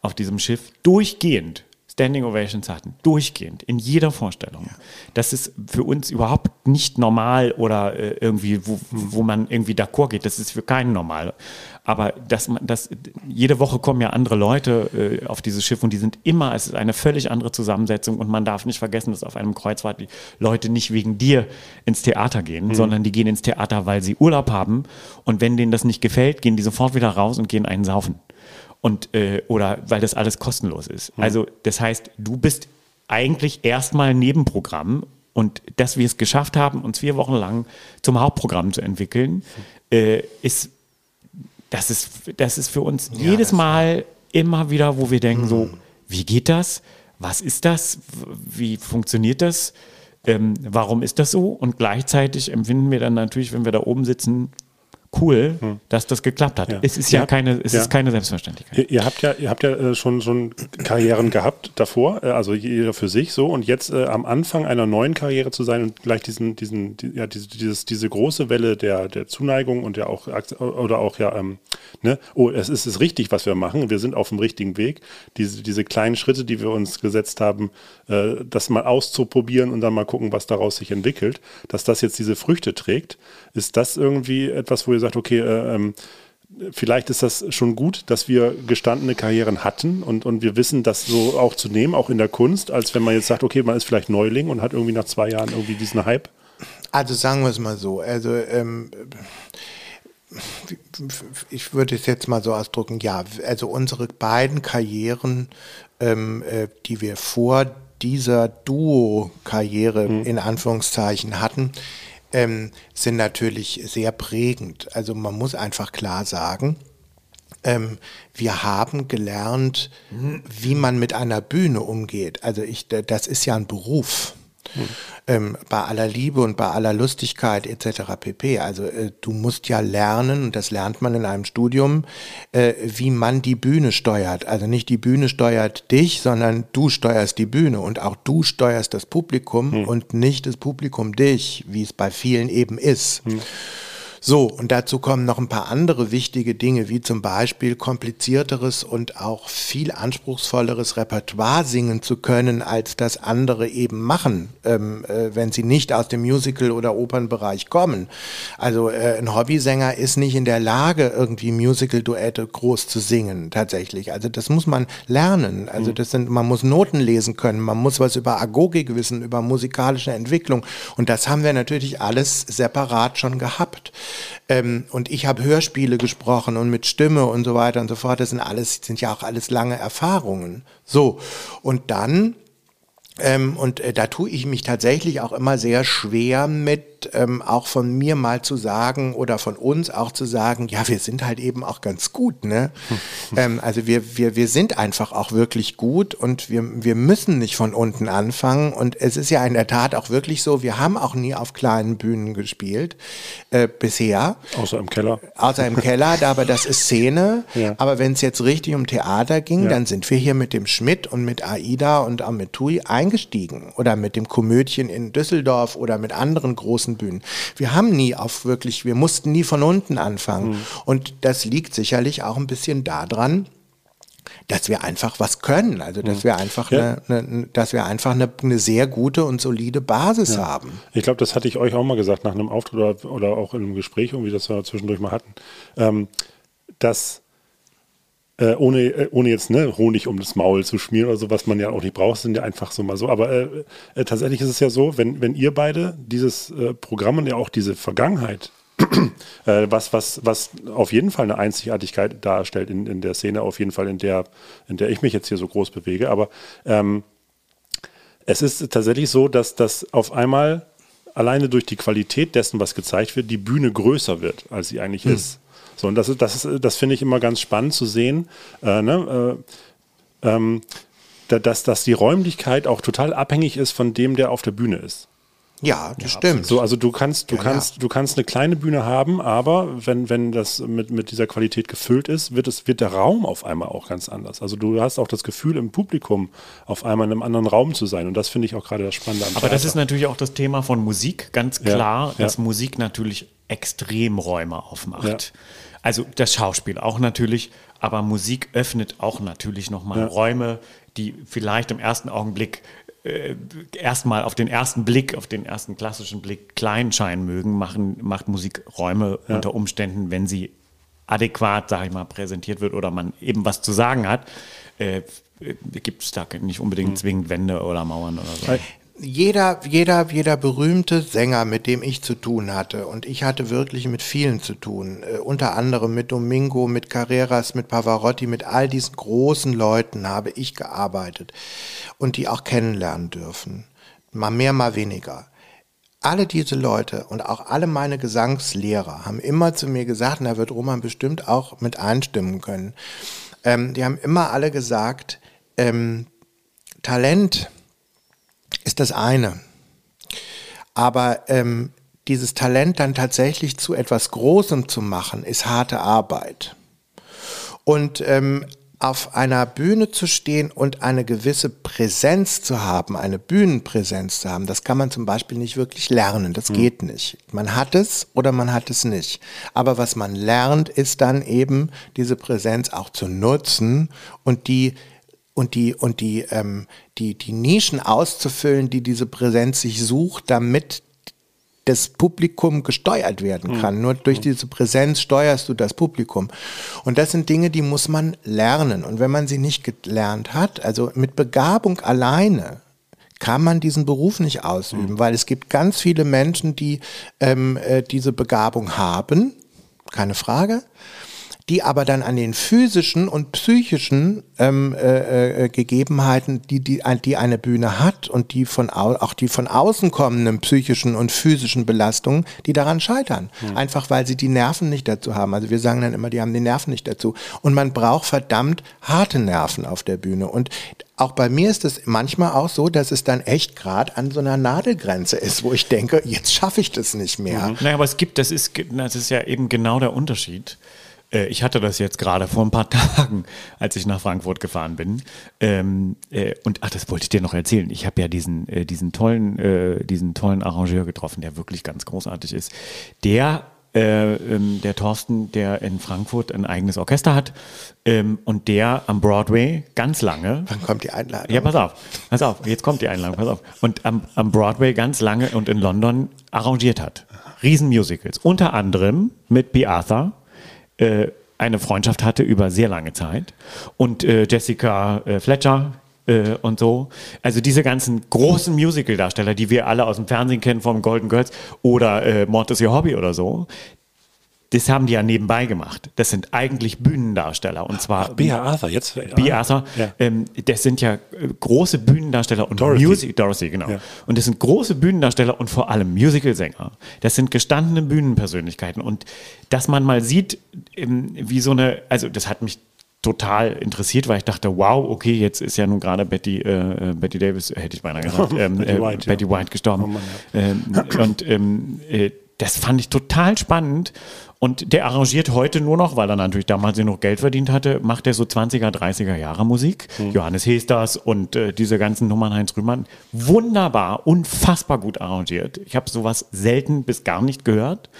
auf diesem Schiff durchgehend Standing Ovations hatten, durchgehend, in jeder Vorstellung. Das ist für uns überhaupt nicht normal oder äh, irgendwie, wo, wo man irgendwie d'accord geht. Das ist für keinen normal. Aber dass man, das, jede Woche kommen ja andere Leute äh, auf dieses Schiff und die sind immer, es ist eine völlig andere Zusammensetzung und man darf nicht vergessen, dass auf einem Kreuzfahrt die Leute nicht wegen dir ins Theater gehen, sondern die gehen ins Theater, weil sie Urlaub haben und wenn denen das nicht gefällt, gehen die sofort wieder raus und gehen einen saufen und äh, oder weil das alles kostenlos ist. Also das heißt, du bist eigentlich erstmal ein Nebenprogramm und dass wir es geschafft haben, uns vier Wochen lang zum Hauptprogramm zu entwickeln, äh, ist das ist das ist für uns jedes das- Mal immer wieder, wo wir denken so, wie geht das? Was ist das? Wie funktioniert das? Ähm, warum ist das so? Und gleichzeitig empfinden wir dann natürlich, wenn wir da oben sitzen, cool, dass das geklappt hat. Ja. Es ist ja, Ja. keine, es Ja. ist keine Selbstverständlichkeit. Ihr, ihr habt ja, ihr habt ja äh, schon, schon Karrieren gehabt davor, äh, also jeder für sich so und jetzt äh, am Anfang einer neuen Karriere zu sein und gleich diesen, diesen, die, ja, diese, dieses, diese große Welle der, der Zuneigung und ja auch oder auch ja, ähm, ne, oh, es ist es richtig, was wir machen, wir sind auf dem richtigen Weg. Diese, diese kleinen Schritte, die wir uns gesetzt haben, äh, das mal auszuprobieren und dann mal gucken, was daraus sich entwickelt, dass das jetzt diese Früchte trägt, ist das irgendwie etwas, wo ihr sagt, okay, äh, ähm, vielleicht ist das schon gut, dass wir gestandene Karrieren hatten und, und wir wissen, das so auch zu nehmen, auch in der Kunst, als wenn man jetzt sagt, okay, man ist vielleicht Neuling und hat irgendwie nach zwei Jahren irgendwie diesen Hype. Also sagen wir es mal so. Also ähm, ich würde es jetzt mal so ausdrücken, ja, also unsere beiden Karrieren, ähm, äh, die wir vor dieser Duo-Karriere mhm. in Anführungszeichen hatten, ähm, sind natürlich sehr prägend. Also man muss einfach klar sagen, ähm, wir haben gelernt, wie man mit einer Bühne umgeht. Also ich, das ist ja ein Beruf. Hm. Ähm, bei aller Liebe und bei aller Lustigkeit etc. pp. Also äh, du musst ja lernen, und das lernt man in einem Studium, äh, wie man die Bühne steuert. Also nicht die Bühne steuert dich, sondern du steuerst die Bühne und auch du steuerst das Publikum hm. und nicht das Publikum dich, wie es bei vielen eben ist. Hm. So, und dazu kommen noch ein paar andere wichtige Dinge, wie zum Beispiel komplizierteres und auch viel anspruchsvolleres Repertoire singen zu können, als das andere eben machen, ähm, äh, wenn sie nicht aus dem Musical- oder Opernbereich kommen. Also äh, ein Hobbysänger ist nicht in der Lage, irgendwie Musical-Duette groß zu singen, tatsächlich. Also das muss man lernen. Also mhm. das sind, man muss Noten lesen können, man muss was über Agogik wissen, über musikalische Entwicklung. Und das haben wir natürlich alles separat schon gehabt. Ähm, und ich habe Hörspiele gesprochen und mit Stimme und so weiter und so fort. Das sind alles, sind ja auch alles lange Erfahrungen. So. Und dann ähm, und äh, da tue ich mich tatsächlich auch immer sehr schwer mit, ähm, auch von mir mal zu sagen oder von uns auch zu sagen, ja, wir sind halt eben auch ganz gut. Ne? *laughs* ähm, also wir, wir, wir sind einfach auch wirklich gut und wir, wir müssen nicht von unten anfangen. Und es ist ja in der Tat auch wirklich so, wir haben auch nie auf kleinen Bühnen gespielt äh, bisher. Außer im Keller. Außer im Keller, *laughs* aber das ist Szene. Ja. Aber wenn es jetzt richtig um Theater ging, ja. dann sind wir hier mit dem Schmidt und mit Aida und auch mit Tui eingestiegen oder mit dem Komödien in Düsseldorf oder mit anderen großen Bühnen. Wir haben nie auf wirklich, wir mussten nie von unten anfangen. Mhm. Und das liegt sicherlich auch ein bisschen daran, dass wir einfach was können, also dass mhm. wir einfach ja. eine, eine, dass wir einfach eine, eine, sehr gute und solide Basis ja. haben. Ich glaube, das hatte ich euch auch mal gesagt nach einem Auftritt oder, oder auch in einem Gespräch, irgendwie das wir zwischendurch mal hatten, ähm, dass äh, ohne, äh, ohne jetzt ne, Honig um das Maul zu schmieren oder so, was man ja auch nicht braucht, sind ja einfach so mal so. Aber äh, äh, tatsächlich ist es ja so, wenn, wenn ihr beide dieses äh, Programm und ja auch diese Vergangenheit *clears throat* äh, was, was, was auf jeden Fall eine Einzigartigkeit darstellt in, in der Szene, auf jeden Fall in der, in der ich mich jetzt hier so groß bewege. Aber ähm, es ist tatsächlich so, dass das auf einmal alleine durch die Qualität dessen, was gezeigt wird, die Bühne größer wird, als sie eigentlich hm. ist. So, und das, ist, das, ist, das finde ich immer ganz spannend zu sehen, äh, ne, äh, ähm, dass, dass die Räumlichkeit auch total abhängig ist von dem, der auf der Bühne ist. Ja, das ja, stimmt. So, also du kannst, du ja, kannst, ja. du kannst eine kleine Bühne haben, aber wenn, wenn das mit, mit dieser Qualität gefüllt ist, wird es, wird der Raum auf einmal auch ganz anders. Also du hast auch das Gefühl, im Publikum auf einmal in einem anderen Raum zu sein. Und das finde ich auch gerade das Spannende am Aber Theater. das ist natürlich auch das Thema von Musik, ganz klar, dass Musik natürlich extrem Räume aufmacht. Also das Schauspiel auch natürlich, aber Musik öffnet auch natürlich nochmal ja. Räume, die vielleicht im ersten Augenblick äh, erstmal auf den ersten Blick, auf den ersten klassischen Blick klein scheinen mögen, machen, macht Musik Räume ja. unter Umständen, wenn sie adäquat, sage ich mal, präsentiert wird oder man eben was zu sagen hat, äh, gibt es da nicht unbedingt mhm. zwingend Wände oder Mauern oder so jeder, jeder, jeder berühmte Sänger, mit dem ich zu tun hatte, und ich hatte wirklich mit vielen zu tun, äh, unter anderem mit Domingo, mit Carreras, mit Pavarotti, mit all diesen großen Leuten habe ich gearbeitet und die auch kennenlernen dürfen. Mal mehr, mal weniger. Alle diese Leute und auch alle meine Gesangslehrer haben immer zu mir gesagt, und da wird Roman bestimmt auch mit einstimmen können, ähm, die haben immer alle gesagt, ähm, Talent, ist das eine. Aber ähm, dieses Talent dann tatsächlich zu etwas Großem zu machen, ist harte Arbeit. Und ähm, auf einer Bühne zu stehen und eine gewisse Präsenz zu haben, eine Bühnenpräsenz zu haben, das kann man zum Beispiel nicht wirklich lernen. Das mhm. geht nicht. Man hat es oder man hat es nicht. Aber was man lernt, ist dann eben diese Präsenz auch zu nutzen und die und die und die ähm, die die Nischen auszufüllen, die diese Präsenz sich sucht, damit das Publikum gesteuert werden hm. kann. Mhm. Nur durch hm. diese Präsenz steuerst du das Publikum. Und das sind Dinge, die muss man lernen. Und wenn man sie nicht gelernt hat, also mit Begabung alleine, kann man diesen Beruf nicht ausüben, mhm. weil es gibt ganz viele Menschen, die ähm, äh, diese Begabung haben, keine Frage die aber dann an den physischen und psychischen ähm, äh, äh, Gegebenheiten, die, die, die eine Bühne hat und die von au auch die von außen kommenden psychischen und physischen Belastungen, die daran scheitern. Mhm. Einfach weil sie die Nerven nicht dazu haben. Also wir sagen dann immer, die haben die Nerven nicht dazu. Und man braucht verdammt harte Nerven auf der Bühne. Und auch bei mir ist es manchmal auch so, dass es dann echt gerade an so einer Nadelgrenze ist, wo ich denke, jetzt schaffe ich das nicht mehr. Mhm. Naja, aber es gibt, das ist, das ist ja eben genau der Unterschied. Äh, ich hatte das jetzt gerade vor ein paar *laughs* Tagen, als ich nach Frankfurt gefahren bin. Ähm, äh, und ach, das wollte ich dir noch erzählen. Ich habe ja diesen, äh, diesen tollen, äh, diesen tollen Arrangeur getroffen, der wirklich ganz großartig ist. Der äh, ähm, der Thorsten, der in Frankfurt ein eigenes Orchester hat ähm, und der am Broadway ganz lange. Wann kommt die Einladung? Ja, pass auf, pass auf, jetzt kommt die Einladung, pass auf. Und am, am Broadway ganz lange und in London arrangiert hat. Riesenmusicals. Unter anderem mit B. Äh, eine Freundschaft hatte über sehr lange Zeit. Und äh, Jessica äh, Fletcher äh, und so. Also diese ganzen großen Musical-Darsteller, die wir alle aus dem Fernsehen kennen, vom Golden Girls oder äh, Mord ist ihr Hobby oder so, das haben die ja nebenbei gemacht. Das sind eigentlich Bühnendarsteller. Und zwar. Ach, Bea Arthur, jetzt. Bea Arthur, ja. ähm, das sind ja äh, große Bühnendarsteller und Dorothy. Music, Dorothy, genau. Ja. Und das sind große Bühnendarsteller und vor allem Musicalsänger. Das sind gestandene Bühnenpersönlichkeiten. Und dass man mal sieht, ähm, wie so eine, also das hat mich total interessiert, weil ich dachte, wow, okay, jetzt ist ja nun gerade Betty, äh, äh Betty Davis, hätte ich beinahe gesagt, *laughs* ähm, Betty, äh, White, Betty ja. White gestorben. Oh Mann, ähm, und ähm, äh, das fand ich total spannend. Und der arrangiert heute nur noch, weil er natürlich damals noch Geld verdient hatte, macht er so 20er, 30er Jahre Musik. Mhm. Johannes Hesters und äh, diese ganzen Nummern Heinz Rühmann. Wunderbar, unfassbar gut arrangiert. Ich habe sowas selten bis gar nicht gehört.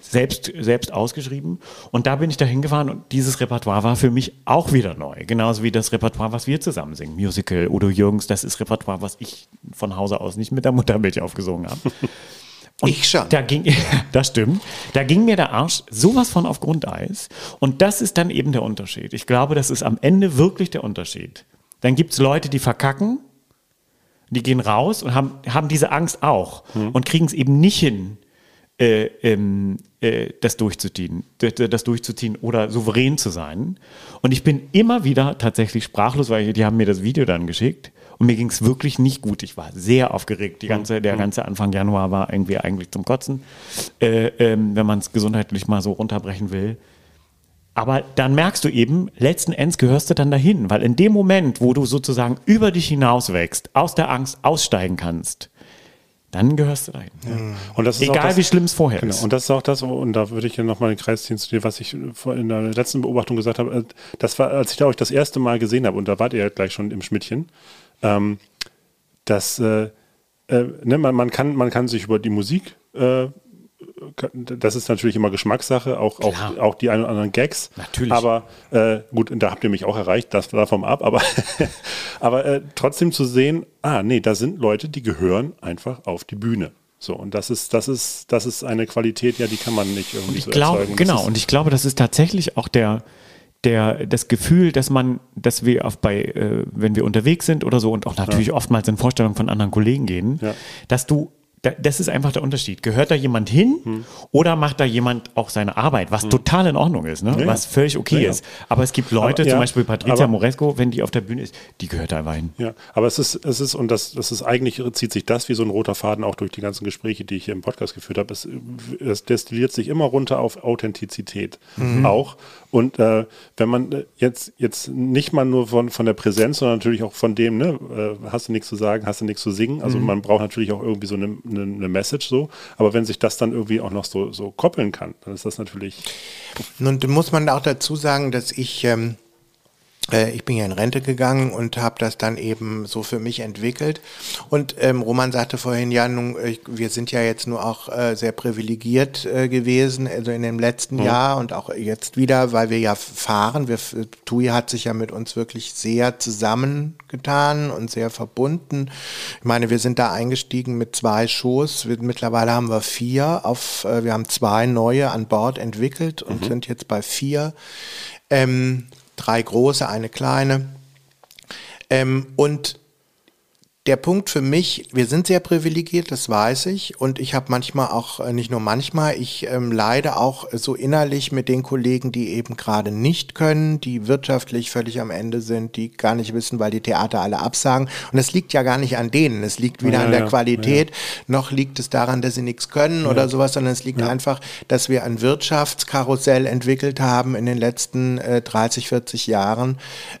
Selbst, selbst ausgeschrieben. Und da bin ich da hingefahren und dieses Repertoire war für mich auch wieder neu. Genauso wie das Repertoire, was wir zusammen singen. Musical, Udo Jürgens, das ist Repertoire, was ich von Hause aus nicht mit der Muttermilch aufgesungen habe. *laughs* Und ich schon. Da ging, *laughs* das stimmt. Da ging mir der Arsch sowas von auf Grundeis. Und das ist dann eben der Unterschied. Ich glaube, das ist am Ende wirklich der Unterschied. Dann gibt es Leute, die verkacken, die gehen raus und haben, haben diese Angst auch hm. und kriegen es eben nicht hin, äh, ähm, äh, das durchzuziehen, das durchzuziehen oder souverän zu sein. Und ich bin immer wieder tatsächlich sprachlos, weil die haben mir das Video dann geschickt und mir ging es wirklich nicht gut. Ich war sehr aufgeregt. Die ganze, der ganze Anfang Januar war irgendwie eigentlich zum Kotzen, äh, ähm, wenn man es gesundheitlich mal so runterbrechen will. Aber dann merkst du eben, letzten Endes gehörst du dann dahin, weil in dem Moment, wo du sozusagen über dich hinaus wächst, aus der Angst aussteigen kannst, dann gehörst du dahin. Ja. Und das ist Egal das, wie schlimm es vorher genau. ist. Und das ist auch das, und da würde ich ja nochmal den Kreis ziehen zu dir, was ich in der letzten Beobachtung gesagt habe. Äh, das war, als ich da euch das erste Mal gesehen habe, und da wart ihr ja gleich schon im Schmidtchen, ähm, dass äh, äh, ne, man, man, kann, man kann sich über die Musik, äh, das ist natürlich immer Geschmackssache, auch, auch, auch die ein oder anderen Gags. Natürlich. Aber äh, gut, da habt ihr mich auch erreicht, das davon ab, aber, *laughs* aber äh, trotzdem zu sehen, ah, nee, da sind Leute, die gehören einfach auf die Bühne. So, und das ist, das ist, das ist eine Qualität, ja, die kann man nicht irgendwie ich so glaub, erzeugen. Genau, und ich glaube, das ist tatsächlich auch der, der, das Gefühl, dass man, dass wir auf bei, äh, wenn wir unterwegs sind oder so und auch natürlich ja. oftmals in Vorstellungen von anderen Kollegen gehen, ja. dass du das ist einfach der Unterschied. Gehört da jemand hin hm. oder macht da jemand auch seine Arbeit, was hm. total in Ordnung ist, ne? Ja, was völlig okay ja, ist. Aber es gibt Leute, aber, zum Beispiel Patricia aber, Moresco, wenn die auf der Bühne ist, die gehört da einfach hin. Ja, aber es ist, es ist, und das, das ist eigentlich, zieht sich das wie so ein roter Faden auch durch die ganzen Gespräche, die ich hier im Podcast geführt habe. Es, es destilliert sich immer runter auf Authentizität mhm. auch. Und äh, wenn man äh, jetzt, jetzt nicht mal nur von, von der Präsenz, sondern natürlich auch von dem, ne, äh, hast du nichts zu sagen, hast du nichts zu singen. Also mhm. man braucht natürlich auch irgendwie so eine, eine, eine, Message so. Aber wenn sich das dann irgendwie auch noch so, so koppeln kann, dann ist das natürlich. Nun muss man auch dazu sagen, dass ich ähm, äh, ich bin ja in Rente gegangen und habe das dann eben so für mich entwickelt. Und ähm, Roman sagte vorhin, ja, nun, ich, wir sind ja jetzt nur auch äh, sehr privilegiert äh, gewesen, also in dem letzten mhm. Jahr und auch jetzt wieder, weil wir ja fahren. Wir, TUI hat sich ja mit uns wirklich sehr zusammengetan und sehr verbunden. Ich meine, wir sind da eingestiegen mit zwei Shows. Wir, mittlerweile haben wir vier auf, äh, wir haben zwei neue an Bord entwickelt und mhm. sind jetzt bei vier. Ähm, drei große, eine kleine. Ähm, und der Punkt für mich, wir sind sehr privilegiert, das weiß ich. Und ich habe manchmal auch, äh, nicht nur manchmal, ich ähm, leide auch so innerlich mit den Kollegen, die eben gerade nicht können, die wirtschaftlich völlig am Ende sind, die gar nicht wissen, weil die Theater alle absagen. Und es liegt ja gar nicht an denen, es liegt weder Ja, an der ja, Qualität, noch liegt es daran, dass sie nichts können oder sowas, sondern es liegt einfach, dass wir ein Wirtschaftskarussell entwickelt haben in den letzten äh, 30, 40 Jahren,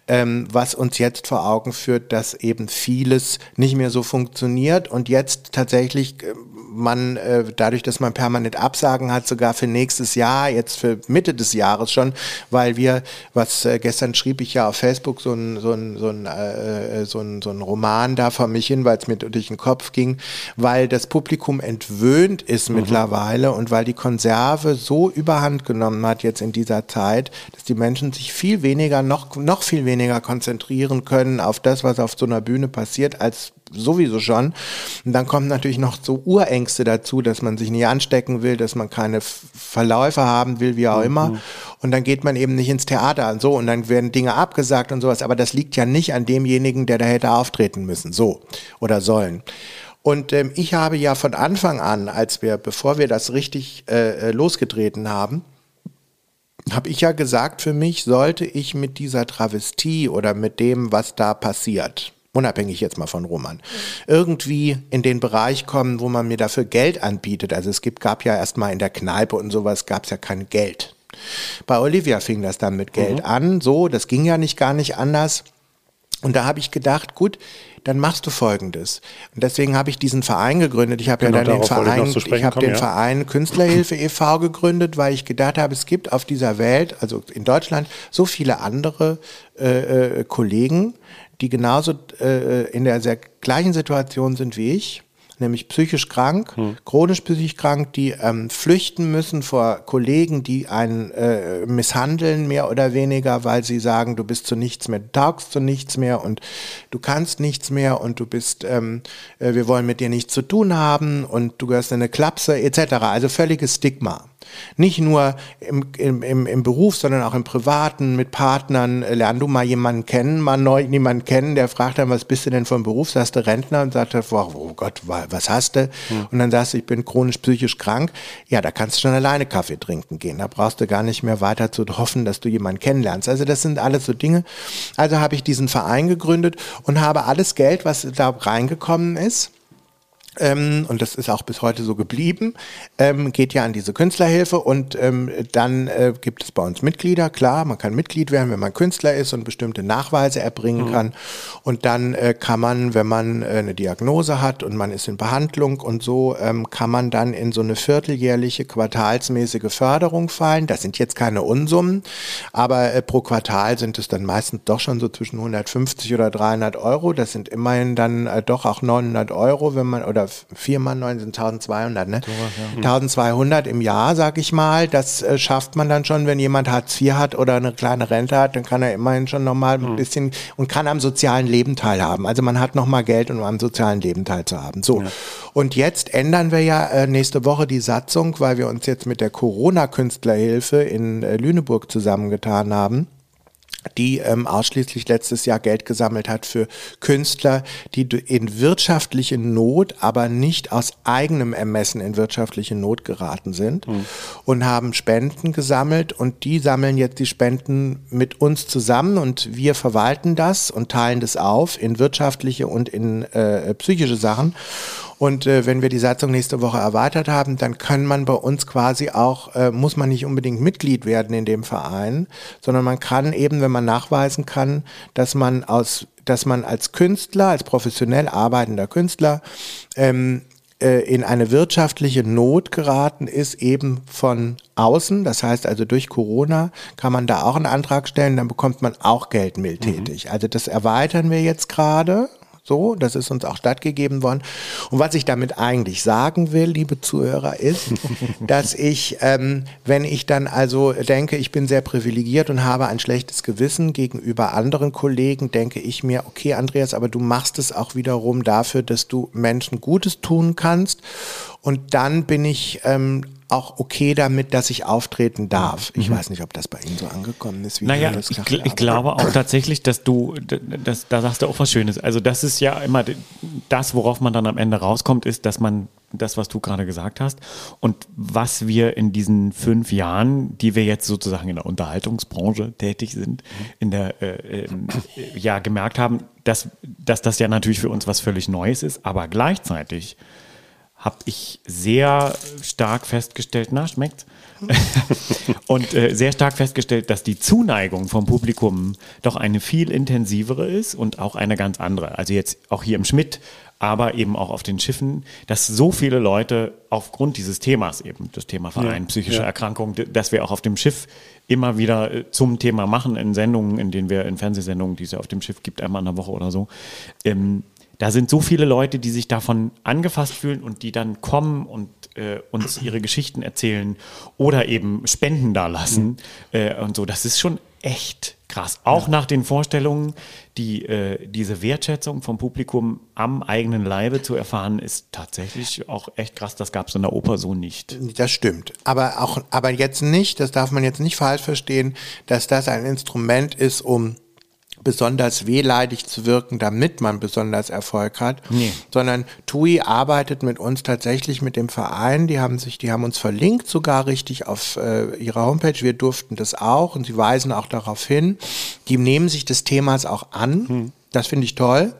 ähm, was uns jetzt vor Augen führt, dass eben vieles nicht mehr so funktioniert und jetzt tatsächlich äh, man äh, dadurch, dass man permanent Absagen hat, sogar für nächstes Jahr, jetzt für Mitte des Jahres schon, weil wir, was äh, gestern schrieb ich ja auf Facebook so ein, so ein, so ein, äh, so ein, so ein Roman da vor mich hin, weil es mir durch den Kopf ging, weil das Publikum entwöhnt ist mittlerweile und weil die Konserve so überhand genommen hat jetzt in dieser Zeit, dass die Menschen sich viel weniger, noch, noch viel weniger konzentrieren können auf das, was auf so einer Bühne passiert, als sowieso schon. Und dann kommt natürlich noch so Urängste dazu, dass man sich nicht anstecken will, dass man keine Verläufe haben will, wie auch immer. Und dann geht man eben nicht ins Theater und so und dann werden Dinge abgesagt und sowas. Aber das liegt ja nicht an demjenigen, der da hätte auftreten müssen, so oder sollen. Und ähm, ich habe ja von Anfang an, als wir, bevor wir das richtig äh, äh, losgetreten haben, habe ich ja gesagt, für mich sollte ich mit dieser Travestie oder mit dem, was da passiert, unabhängig jetzt mal von Roman, irgendwie in den Bereich kommen, wo man mir dafür Geld anbietet. Also es gibt, gab ja erstmal in der Kneipe und sowas, gab es ja kein Geld. Bei Olivia fing das dann mit Geld an, so, das ging ja nicht gar nicht anders. Und da habe ich gedacht, gut, dann machst du Folgendes. Und deswegen habe ich diesen Verein gegründet. Ich habe Genau, ja dann den ich Verein, sprechen ich habe den ja. Verein Künstlerhilfe *clears throat* e.V. gegründet, weil ich gedacht habe, es gibt auf dieser Welt, also in Deutschland, so viele andere äh, äh, Kollegen, die genauso äh, in der sehr gleichen Situation sind wie ich, nämlich psychisch krank, Hm. chronisch psychisch krank, die ähm, flüchten müssen vor Kollegen, die einen äh, misshandeln, mehr oder weniger, weil sie sagen, du bist zu nichts mehr, du taugst zu nichts mehr und du kannst nichts mehr und du bist, ähm, äh, wir wollen mit dir nichts zu tun haben und du gehörst in eine Klapse, etc. Also völliges Stigma. Nicht nur im, im, im, im Beruf, sondern auch im Privaten, mit Partnern. Äh, Lern du mal jemanden kennen, mal neu jemanden kennen, der fragt dann, was bist du denn von Beruf? Sagst du Rentner und sagt, er, oh Gott, wa- was hast du? Und dann sagst du, ich bin chronisch psychisch krank. Ja, da kannst du schon alleine Kaffee trinken gehen. Da brauchst du gar nicht mehr weiter zu hoffen, dass du jemanden kennenlernst. Also das sind alles so Dinge. Also habe ich diesen Verein gegründet und habe alles Geld, was da reingekommen ist, ähm, und das ist auch bis heute so geblieben, ähm, geht ja an diese Künstlerhilfe und ähm, dann äh, gibt es bei uns Mitglieder, klar, man kann Mitglied werden, wenn man Künstler ist und bestimmte Nachweise erbringen kann und dann äh, kann man, wenn man äh, eine Diagnose hat und man ist in Behandlung und so, ähm, kann man dann in so eine vierteljährliche, quartalsmäßige Förderung fallen. Das sind jetzt keine Unsummen, aber äh, pro Quartal sind es dann meistens doch schon so zwischen 150 oder 300 Euro. Das sind immerhin dann äh, doch auch 900 Euro, wenn man, oder viermal neun sind 1200, ne? 1200 im Jahr, sag ich mal. Das äh, schafft man dann schon, wenn jemand Hartz IV hat oder eine kleine Rente hat, dann kann er immerhin schon nochmal ein bisschen und kann am sozialen Leben teilhaben. Also man hat nochmal Geld, um am sozialen Leben teilzuhaben. So. Und jetzt ändern wir ja äh, nächste Woche die Satzung, weil wir uns jetzt mit der Corona-Künstlerhilfe in äh, Lüneburg zusammengetan haben die ähm, ausschließlich letztes Jahr Geld gesammelt hat für Künstler, die in wirtschaftliche Not, aber nicht aus eigenem Ermessen in wirtschaftliche Not geraten sind und haben Spenden gesammelt und die sammeln jetzt die Spenden mit uns zusammen und wir verwalten das und teilen das auf in wirtschaftliche und in äh, psychische Sachen. Und äh, wenn wir die Satzung nächste Woche erweitert haben, dann kann man bei uns quasi auch, äh, muss man nicht unbedingt Mitglied werden in dem Verein, sondern man kann eben, wenn man nachweisen kann, dass man aus, dass man als Künstler, als professionell arbeitender Künstler ähm, äh, in eine wirtschaftliche Not geraten ist, eben von außen. Das heißt also durch Corona kann man da auch einen Antrag stellen, dann bekommt man auch Geld mildtätig. Also das erweitern wir jetzt gerade. So, das ist uns auch stattgegeben worden. Und was ich damit eigentlich sagen will, liebe Zuhörer, ist, *laughs* dass ich, ähm, wenn ich dann also denke, ich bin sehr privilegiert und habe ein schlechtes Gewissen gegenüber anderen Kollegen, denke ich mir, okay, Andreas, aber du machst es auch wiederum dafür, dass du Menschen Gutes tun kannst. Und dann bin ich ähm, auch okay damit, dass ich auftreten darf. Ich weiß nicht, ob das bei Ihnen so angekommen ist. Wie Naja, das ich, gl- ich glaube auch tatsächlich, dass du, das, da sagst du auch was Schönes. Also das ist ja immer das, worauf man dann am Ende rauskommt, ist, dass man das, was du gerade gesagt hast und was wir in diesen fünf Jahren, die wir jetzt sozusagen in der Unterhaltungsbranche tätig sind, in der, äh, äh, ja gemerkt haben, dass, dass das ja natürlich für uns was völlig Neues ist, aber gleichzeitig habe ich sehr stark festgestellt, na, schmeckt's? *laughs* und äh, sehr stark festgestellt, dass die Zuneigung vom Publikum doch eine viel intensivere ist und auch eine ganz andere. Also jetzt auch hier im Schmidt, aber eben auch auf den Schiffen, dass so viele Leute aufgrund dieses Themas eben, das Thema Verein, Ja, psychische ja. Erkrankung, dass wir auch auf dem Schiff immer wieder äh, zum Thema machen in Sendungen, in denen wir in Fernsehsendungen, die es ja auf dem Schiff gibt, einmal in der Woche oder so. Ähm, da sind so viele Leute, die sich davon angefasst fühlen und die dann kommen und äh, uns ihre Geschichten erzählen oder eben Spenden da lassen äh, und so. Das ist schon echt krass. Auch nach den Vorstellungen, die, äh, diese Wertschätzung vom Publikum am eigenen Leibe zu erfahren, ist tatsächlich auch echt krass. Das gab es in der Oper so nicht. Das stimmt. Aber auch, aber jetzt nicht, das darf man jetzt nicht falsch verstehen, dass das ein Instrument ist, um besonders wehleidig zu wirken, damit man besonders Erfolg hat, Nee. sondern TUI arbeitet mit uns tatsächlich mit dem Verein, die haben sich, die haben uns verlinkt sogar richtig auf äh, ihrer Homepage, wir durften das auch und sie weisen auch darauf hin, die nehmen sich des Themas auch an, das finde ich toll.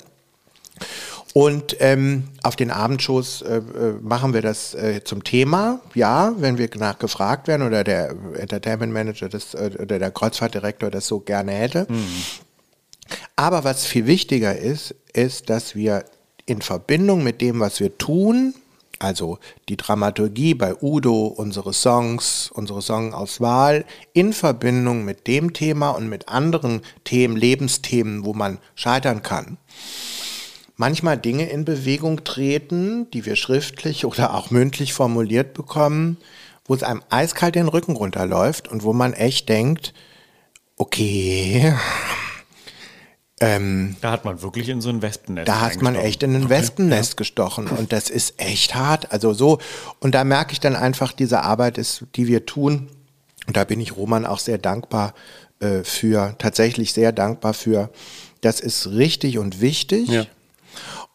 Und ähm, auf den Abendshows äh, äh, machen wir das äh, zum Thema, ja, wenn wir nachgefragt werden oder der Entertainment Manager das, äh, oder der Kreuzfahrtdirektor das so gerne hätte. Aber was viel wichtiger ist, ist, dass wir in Verbindung mit dem, was wir tun, also die Dramaturgie bei Udo, unsere Songs, unsere Songauswahl, in Verbindung mit dem Thema und mit anderen Themen, Lebensthemen, wo man scheitern kann, manchmal Dinge in Bewegung treten, die wir schriftlich oder auch mündlich formuliert bekommen, wo es einem eiskalt den Rücken runterläuft und wo man echt denkt, okay, ähm, Da hat man wirklich in so ein Wespennest. da hat man echt in ein Wespennest gestochen und das ist echt hart. Also so, und da merke ich dann einfach, diese Arbeit ist, die wir tun, und da bin ich Roman auch sehr dankbar äh, für, tatsächlich sehr dankbar für. Das ist richtig und wichtig. Ja.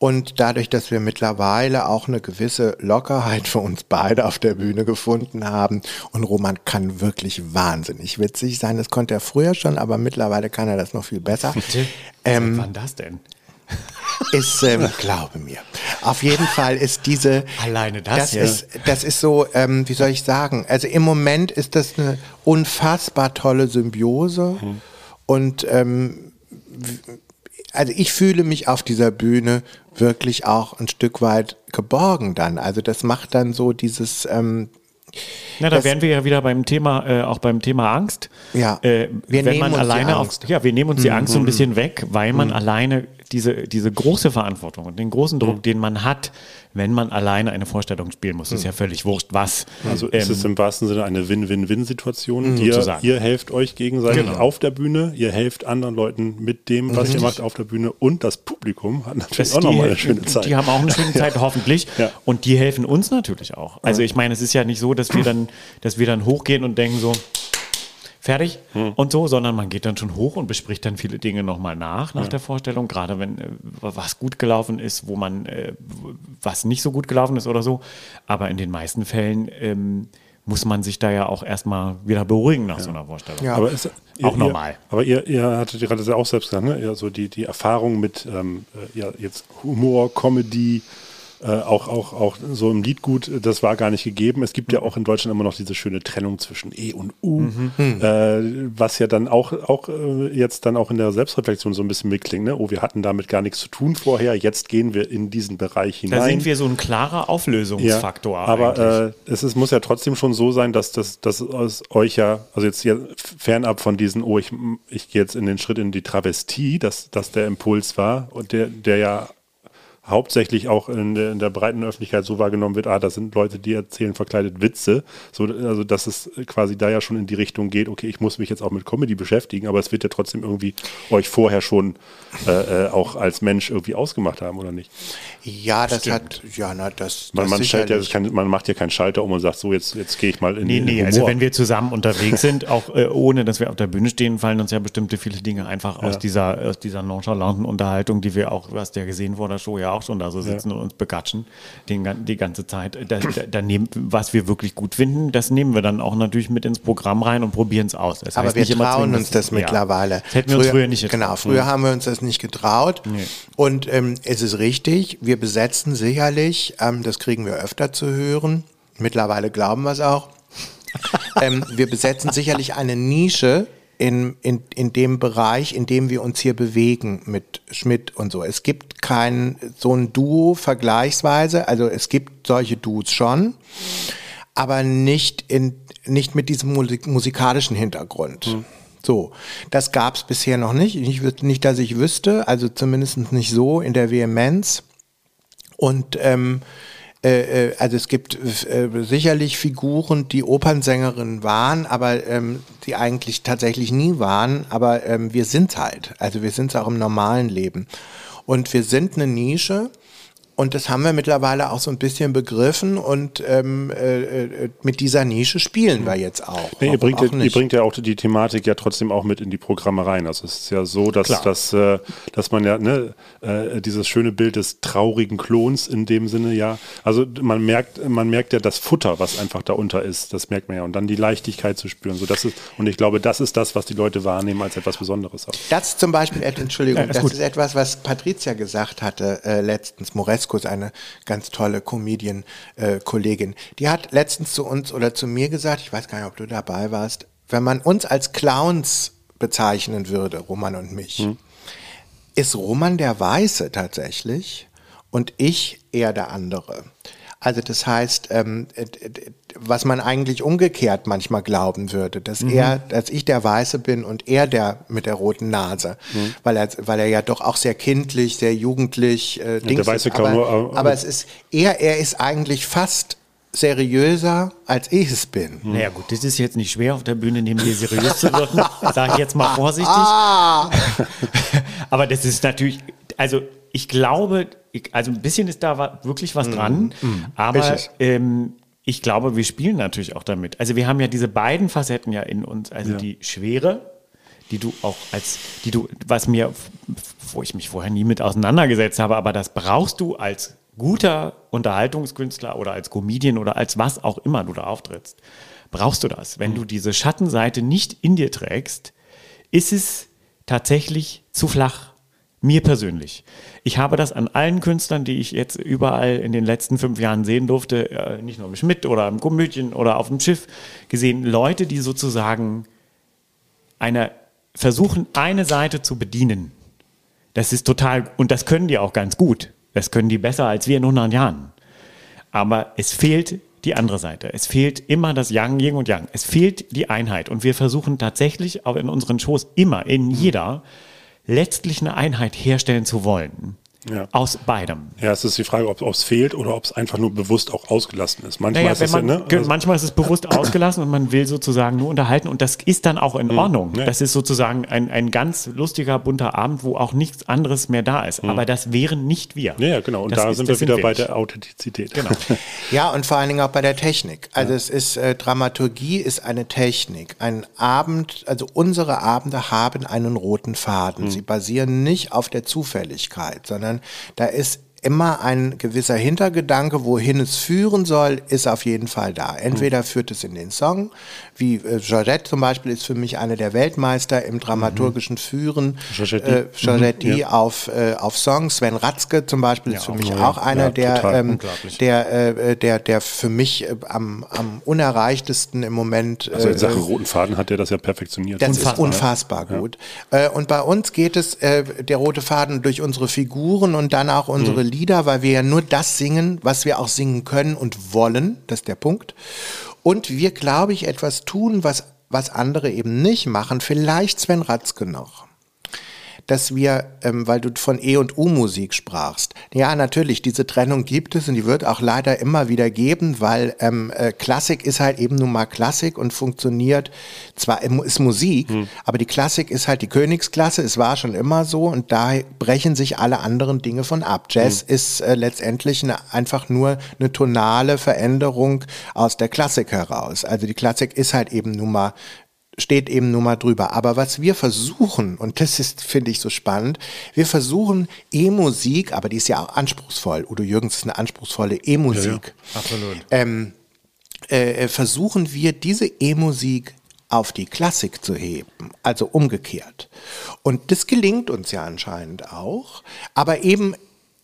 Und dadurch, dass wir mittlerweile auch eine gewisse Lockerheit für uns beide auf der Bühne gefunden haben und Roman kann wirklich wahnsinnig witzig sein. Das konnte er früher schon, aber mittlerweile kann er das noch viel besser. Ähm, Wann das denn? ist, ähm, glaube mir. Auf jeden Fall ist diese. Alleine das, Das ja. ist, das ist so, ähm, wie soll ich sagen? Also im Moment ist das eine unfassbar tolle Symbiose und ähm, also ich fühle mich auf dieser Bühne wirklich auch ein Stück weit geborgen dann. Also das macht dann so dieses, ähm, Na, da wären wir ja wieder beim Thema, äh, auch beim Thema Angst. Ja, äh, wir wenn nehmen man uns die alleine Angst. auf, ja, wir nehmen uns die Angst so ein bisschen weg, weil man Mhm. alleine diese, diese große Verantwortung und den großen Mhm. Druck, den man hat, wenn man alleine eine Vorstellung spielen muss, ist ja völlig wurscht, was. Also es ähm, ist im wahrsten Sinne eine Win-Win-Win-Situation. Ihr, Sozusagen. ihr helft euch gegenseitig Genau. auf der Bühne, ihr helft anderen Leuten mit dem, was ihr macht auf der Bühne und das Publikum hat natürlich Das- auch nochmal eine schöne Zeit. Die haben auch eine schöne *laughs* Zeit, hoffentlich. Ja. Und die helfen uns natürlich auch. Also ich meine, es ist ja nicht so, dass wir dann, dass wir dann hochgehen und denken so, fertig Hm. und so, sondern man geht dann schon hoch und bespricht dann viele Dinge nochmal nach, nach der Vorstellung, gerade wenn äh, was gut gelaufen ist, wo man, äh, was nicht so gut gelaufen ist oder so. Aber in den meisten Fällen ähm, muss man sich da ja auch erstmal wieder beruhigen nach so einer Vorstellung. Ja. Aber es, Auch ihr, normal. Ihr, aber ihr, ihr hattet gerade ja auch selbst gesagt, ne? ja, so die, die Erfahrung mit ähm, äh, ja, jetzt Humor, Comedy, äh, auch, auch, auch so im Liedgut, äh, das war gar nicht gegeben. Es gibt ja auch in Deutschland immer noch diese schöne Trennung zwischen E und U, äh, was ja dann auch, auch äh, jetzt dann auch in der Selbstreflexion so ein bisschen mitklingt. Ne? Oh, wir hatten damit gar nichts zu tun vorher, jetzt gehen wir in diesen Bereich hinein. Da sind wir so ein klarer Auflösungsfaktor. Ja, aber äh, es ist, muss ja trotzdem schon so sein, dass das dass es euch ja, also jetzt ja fernab von diesen, oh, ich, ich gehe jetzt in den Schritt in die Travestie, dass, dass der Impuls war und der, der ja hauptsächlich auch in der, in der breiten Öffentlichkeit so wahrgenommen wird, ah, das sind Leute, die erzählen verkleidet Witze. So, also dass es quasi da ja schon in die Richtung geht, okay, ich muss mich jetzt auch mit Comedy beschäftigen, aber es wird ja trotzdem irgendwie euch vorher schon äh, äh auch als Mensch irgendwie ausgemacht haben, oder nicht? Ja, das Stimmt. hat, ja, na, das, man, man, stellt ja, kann, man macht ja keinen Schalter um und sagt, so, jetzt, jetzt gehe ich mal in Nee, in nee, Humor. also wenn wir zusammen unterwegs sind, auch äh, ohne, dass wir auf der Bühne stehen, fallen uns ja bestimmte viele Dinge einfach ja. aus dieser, aus dieser nonchalanten Unterhaltung, die wir auch, du hast ja gesehen vor der Show, ja auch schon da so sitzen ja. und uns begatschen, den, die ganze Zeit. Da, da, da nehmen, was wir wirklich gut finden, das nehmen wir dann auch natürlich mit ins Programm rein und probieren es aus. Das Aber wir trauen uns das mittlerweile. Das hätten wir früher, uns früher nicht getraut. Genau, früher haben wir uns das nicht getraut. Nee. Und ähm, es ist richtig, wir besetzen sicherlich, ähm, das kriegen wir öfter zu hören, mittlerweile glauben wir es auch, *laughs* ähm, wir besetzen sicherlich eine Nische in, in, in dem Bereich, in dem wir uns hier bewegen mit Schmidt und so. Es gibt kein so ein Duo vergleichsweise, also es gibt solche Duos schon, aber nicht, in, nicht mit diesem Musik musikalischen Hintergrund. Hm. So, das gab es bisher noch nicht. nicht. Nicht, dass ich wüsste, also zumindest nicht so in der Vehemenz. Und ähm, äh, äh, also es gibt äh, sicherlich Figuren, die Opernsängerinnen waren, aber ähm, die eigentlich tatsächlich nie waren, aber ähm, wir sind halt. Also wir sind es auch im normalen Leben. Und wir sind eine Nische und das haben wir mittlerweile auch so ein bisschen begriffen und ähm, äh, äh mit dieser Nische spielen wir jetzt auch. Nee, ihr, bringt auch ja, ihr bringt ja auch die Thematik ja trotzdem auch mit in die Programme rein. Also es ist ja so, dass, dass, äh, dass man ja ne, äh, dieses schöne Bild des traurigen Klons in dem Sinne ja, also man merkt, man merkt ja das Futter, was einfach darunter ist, das merkt man ja. Und dann die Leichtigkeit zu spüren. So, das ist, und ich glaube, das ist das, was die Leute wahrnehmen als etwas Besonderes. Auch. Das zum Beispiel, Entschuldigung, ja, das gut. ist etwas, was Patricia gesagt hatte äh, letztens, Moresko ist eine ganz tolle Comedian-Kollegin. Äh, die hat letztens zu uns oder zu mir gesagt, ich weiß gar nicht, ob du dabei warst, wenn man uns als Clowns bezeichnen würde, Roman und mich, hm. ist Roman der Weiße tatsächlich und ich eher der andere. Also das heißt, ähm, was man eigentlich umgekehrt manchmal glauben würde, dass mhm. er, dass ich der Weiße bin und er der mit der roten Nase, mhm. weil er, weil er ja doch auch sehr kindlich, sehr jugendlich äh, ja, der weiße aber, nur, aber, aber es ist er, er ist eigentlich fast seriöser, als ich es bin. Hm. Naja gut, das ist jetzt nicht schwer auf der Bühne neben dir seriös zu wirken, *laughs* sage ich jetzt mal vorsichtig. Ah. *laughs* Aber das ist natürlich, also ich glaube, also ein bisschen ist da wirklich was dran, mm, aber ähm, ich glaube, wir spielen natürlich auch damit. Also wir haben ja diese beiden Facetten ja in uns, also ja. die Schwere, die du auch als, die du, was mir, wo ich mich vorher nie mit auseinandergesetzt habe, aber das brauchst du als guter Unterhaltungskünstler oder als Comedian oder als was auch immer du da auftrittst, brauchst du das. Wenn mhm. du diese Schattenseite nicht in dir trägst, ist es tatsächlich zu flach. Mir persönlich. Ich habe das an allen Künstlern, die ich jetzt überall in den letzten fünf Jahren sehen durfte, äh, nicht nur im Schmidt oder im Komödien oder auf dem Schiff, gesehen. Leute, die sozusagen eine, versuchen, eine Seite zu bedienen. Das ist total, und das können die auch ganz gut. Das können die besser als wir in 100 Jahren. Aber es fehlt die andere Seite. Es fehlt immer das Yang, Yin und Yang. Es fehlt die Einheit. Und wir versuchen tatsächlich auch in unseren Shows immer, in jeder, letztlich eine Einheit herstellen zu wollen. Ja. Aus beidem. Ja, es ist die Frage, ob es fehlt oder ob es einfach nur bewusst auch ausgelassen ist. Manchmal, naja, ist, es man, ja, ne? also manchmal ist es bewusst *coughs* ausgelassen und man will sozusagen nur unterhalten und das ist dann auch in mhm. Ordnung. Ja. Das ist sozusagen ein, ein ganz lustiger, bunter Abend, wo auch nichts anderes mehr da ist. Mhm. Aber das wären nicht wir. Ja, genau. Und das da ist, sind wir wieder bei der Authentizität. Genau. *laughs* ja, und vor allen Dingen auch bei der Technik. Also es ist, äh, Dramaturgie ist eine Technik. Ein Abend, also unsere Abende haben einen roten Faden. Mhm. Sie basieren nicht auf der Zufälligkeit, sondern sondern da ist immer ein gewisser Hintergedanke, wohin es führen soll, ist auf jeden Fall da. Entweder führt es in den Song, wie äh, Georgette zum Beispiel ist für mich eine der Weltmeister im dramaturgischen Führen. Georgette, äh, Georgette mhm, ja. auf, äh, auf Songs. Sven Ratzke zum Beispiel ja, ist für mich ja, auch einer, der, ähm, der, äh, der, der für mich äh, am, am unerreichtesten im Moment. Also in Sachen äh, roten Faden hat er das ja perfektioniert. Das unfassbar, ist unfassbar gut. und bei uns geht es, der rote Faden durch unsere Figuren und dann auch unsere mhm. Lieder, weil wir ja nur das singen, was wir auch singen können und wollen. Das ist der Punkt. Und wir, glaube ich, etwas tun, was, was andere eben nicht machen. Vielleicht Sven Ratzke noch. Dass wir, ähm, weil du von E- und U-Musik sprachst. Ja, natürlich, diese Trennung gibt es und die wird auch leider immer wieder geben, weil ähm, äh, Klassik ist halt eben nun mal Klassik und funktioniert, zwar ist Musik, hm. aber die Klassik ist halt die Königsklasse, es war schon immer so und da brechen sich alle anderen Dinge von ab. Jazz hm. ist äh, letztendlich eine, einfach nur eine tonale Veränderung aus der Klassik heraus. Also die Klassik ist halt eben nun mal steht eben nur mal drüber. Aber was wir versuchen, und das ist, finde ich, so spannend, wir versuchen E-Musik, aber die ist ja auch anspruchsvoll. Udo Jürgens ist eine anspruchsvolle E-Musik. Ja, ja. Absolut. Ähm, äh, äh, versuchen wir diese E-Musik auf die Klassik zu heben, also umgekehrt. Und das gelingt uns ja anscheinend auch, aber eben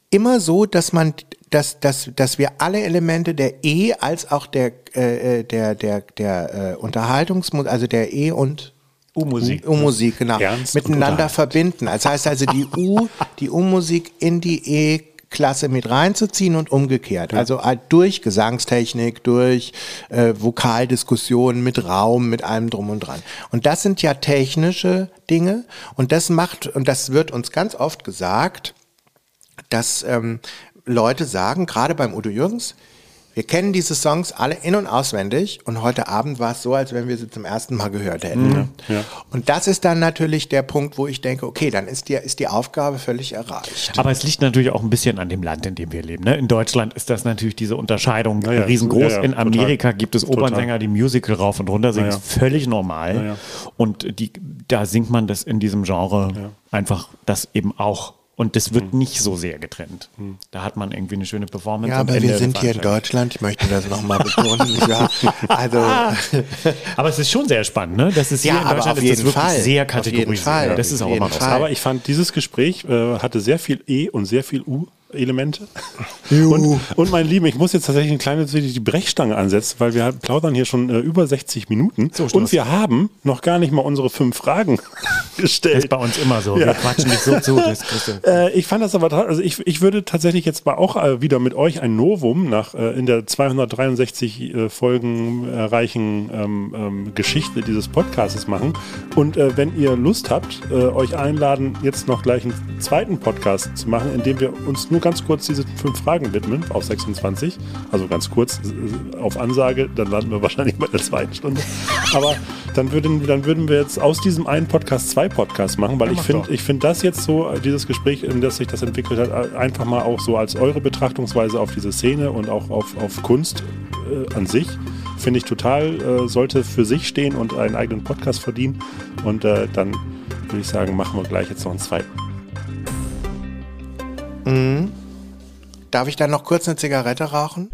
immer so, dass man dass, dass, dass wir alle Elemente der E als auch der, äh, äh der, der, der äh, Unterhaltungsmusik, also der E und U-Musik. U-Musik, genau. Ernst miteinander verbinden. Das heißt also die U, *laughs* die U-Musik in die E-Klasse mit reinzuziehen und umgekehrt. Also halt durch Gesangstechnik, durch äh, Vokaldiskussionen mit Raum, mit allem drum und dran. Und das sind ja technische Dinge und das macht, und das wird uns ganz oft gesagt, dass ähm, Leute sagen, gerade beim Udo Jürgens, wir kennen diese Songs alle in- und auswendig und heute Abend war es so, als wenn wir sie zum ersten Mal gehört hätten. Mhm, ja. Und das ist dann natürlich der Punkt, wo ich denke, okay, dann ist die, ist die Aufgabe völlig erreicht. Aber es liegt natürlich auch ein bisschen an dem Land, in dem wir leben. Ne? In Deutschland ist das natürlich diese Unterscheidung ja, riesengroß. in Amerika total. gibt es Opernsänger, die Musical rauf und runter singen, ist völlig normal. Und die, da singt man das in diesem Genre einfach das eben auch und das wird hm. nicht so sehr getrennt. Hm. Da hat man irgendwie eine schöne Performance. Ja, aber wir sind hier in Deutschland, ich möchte das nochmal *laughs* betonen. ja, also. *laughs* aber es ist schon sehr spannend, ne? Das ist hier ja, in Deutschland ist das wirklich Fall. sehr kategorisiert. Das ist auch immer so. Aber ich fand, dieses Gespräch äh, hatte sehr viel E und sehr viel U Elemente. Und, und mein Lieben, ich muss jetzt tatsächlich eine kleine die Brechstange ansetzen, weil wir plaudern hier schon äh, über 60 Minuten so, und wir haben noch gar nicht mal unsere fünf Fragen *laughs* gestellt. Das ist bei uns immer so. Ja. Wir quatschen nicht so zu. *laughs* äh, ich fand das aber, also ich, ich würde tatsächlich jetzt mal auch äh, wieder mit euch ein Novum nach äh, in der 263 äh, Folgen ähm, ähm, Geschichte dieses Podcasts machen. Und äh, wenn ihr Lust habt, euch einladen, jetzt noch gleich einen zweiten Podcast zu machen, in dem wir uns nur ganz kurz diese fünf Fragen widmen auf 26. Also ganz kurz äh, auf Ansage, dann landen wir *laughs* wahrscheinlich bei der zweiten Stunde. Aber dann würden, dann würden wir jetzt aus diesem einen Podcast zwei Podcasts machen, weil ja, ich finde ich finde das jetzt so, dieses Gespräch, in das sich das entwickelt hat, einfach mal auch so als eure Betrachtungsweise auf diese Szene und auch auf, auf Kunst äh, an sich finde ich total, äh, sollte für sich stehen und einen eigenen Podcast verdienen. Und äh, dann würde ich sagen, machen wir gleich jetzt noch einen zweiten. Mhm. Darf ich dann noch kurz eine Zigarette rauchen?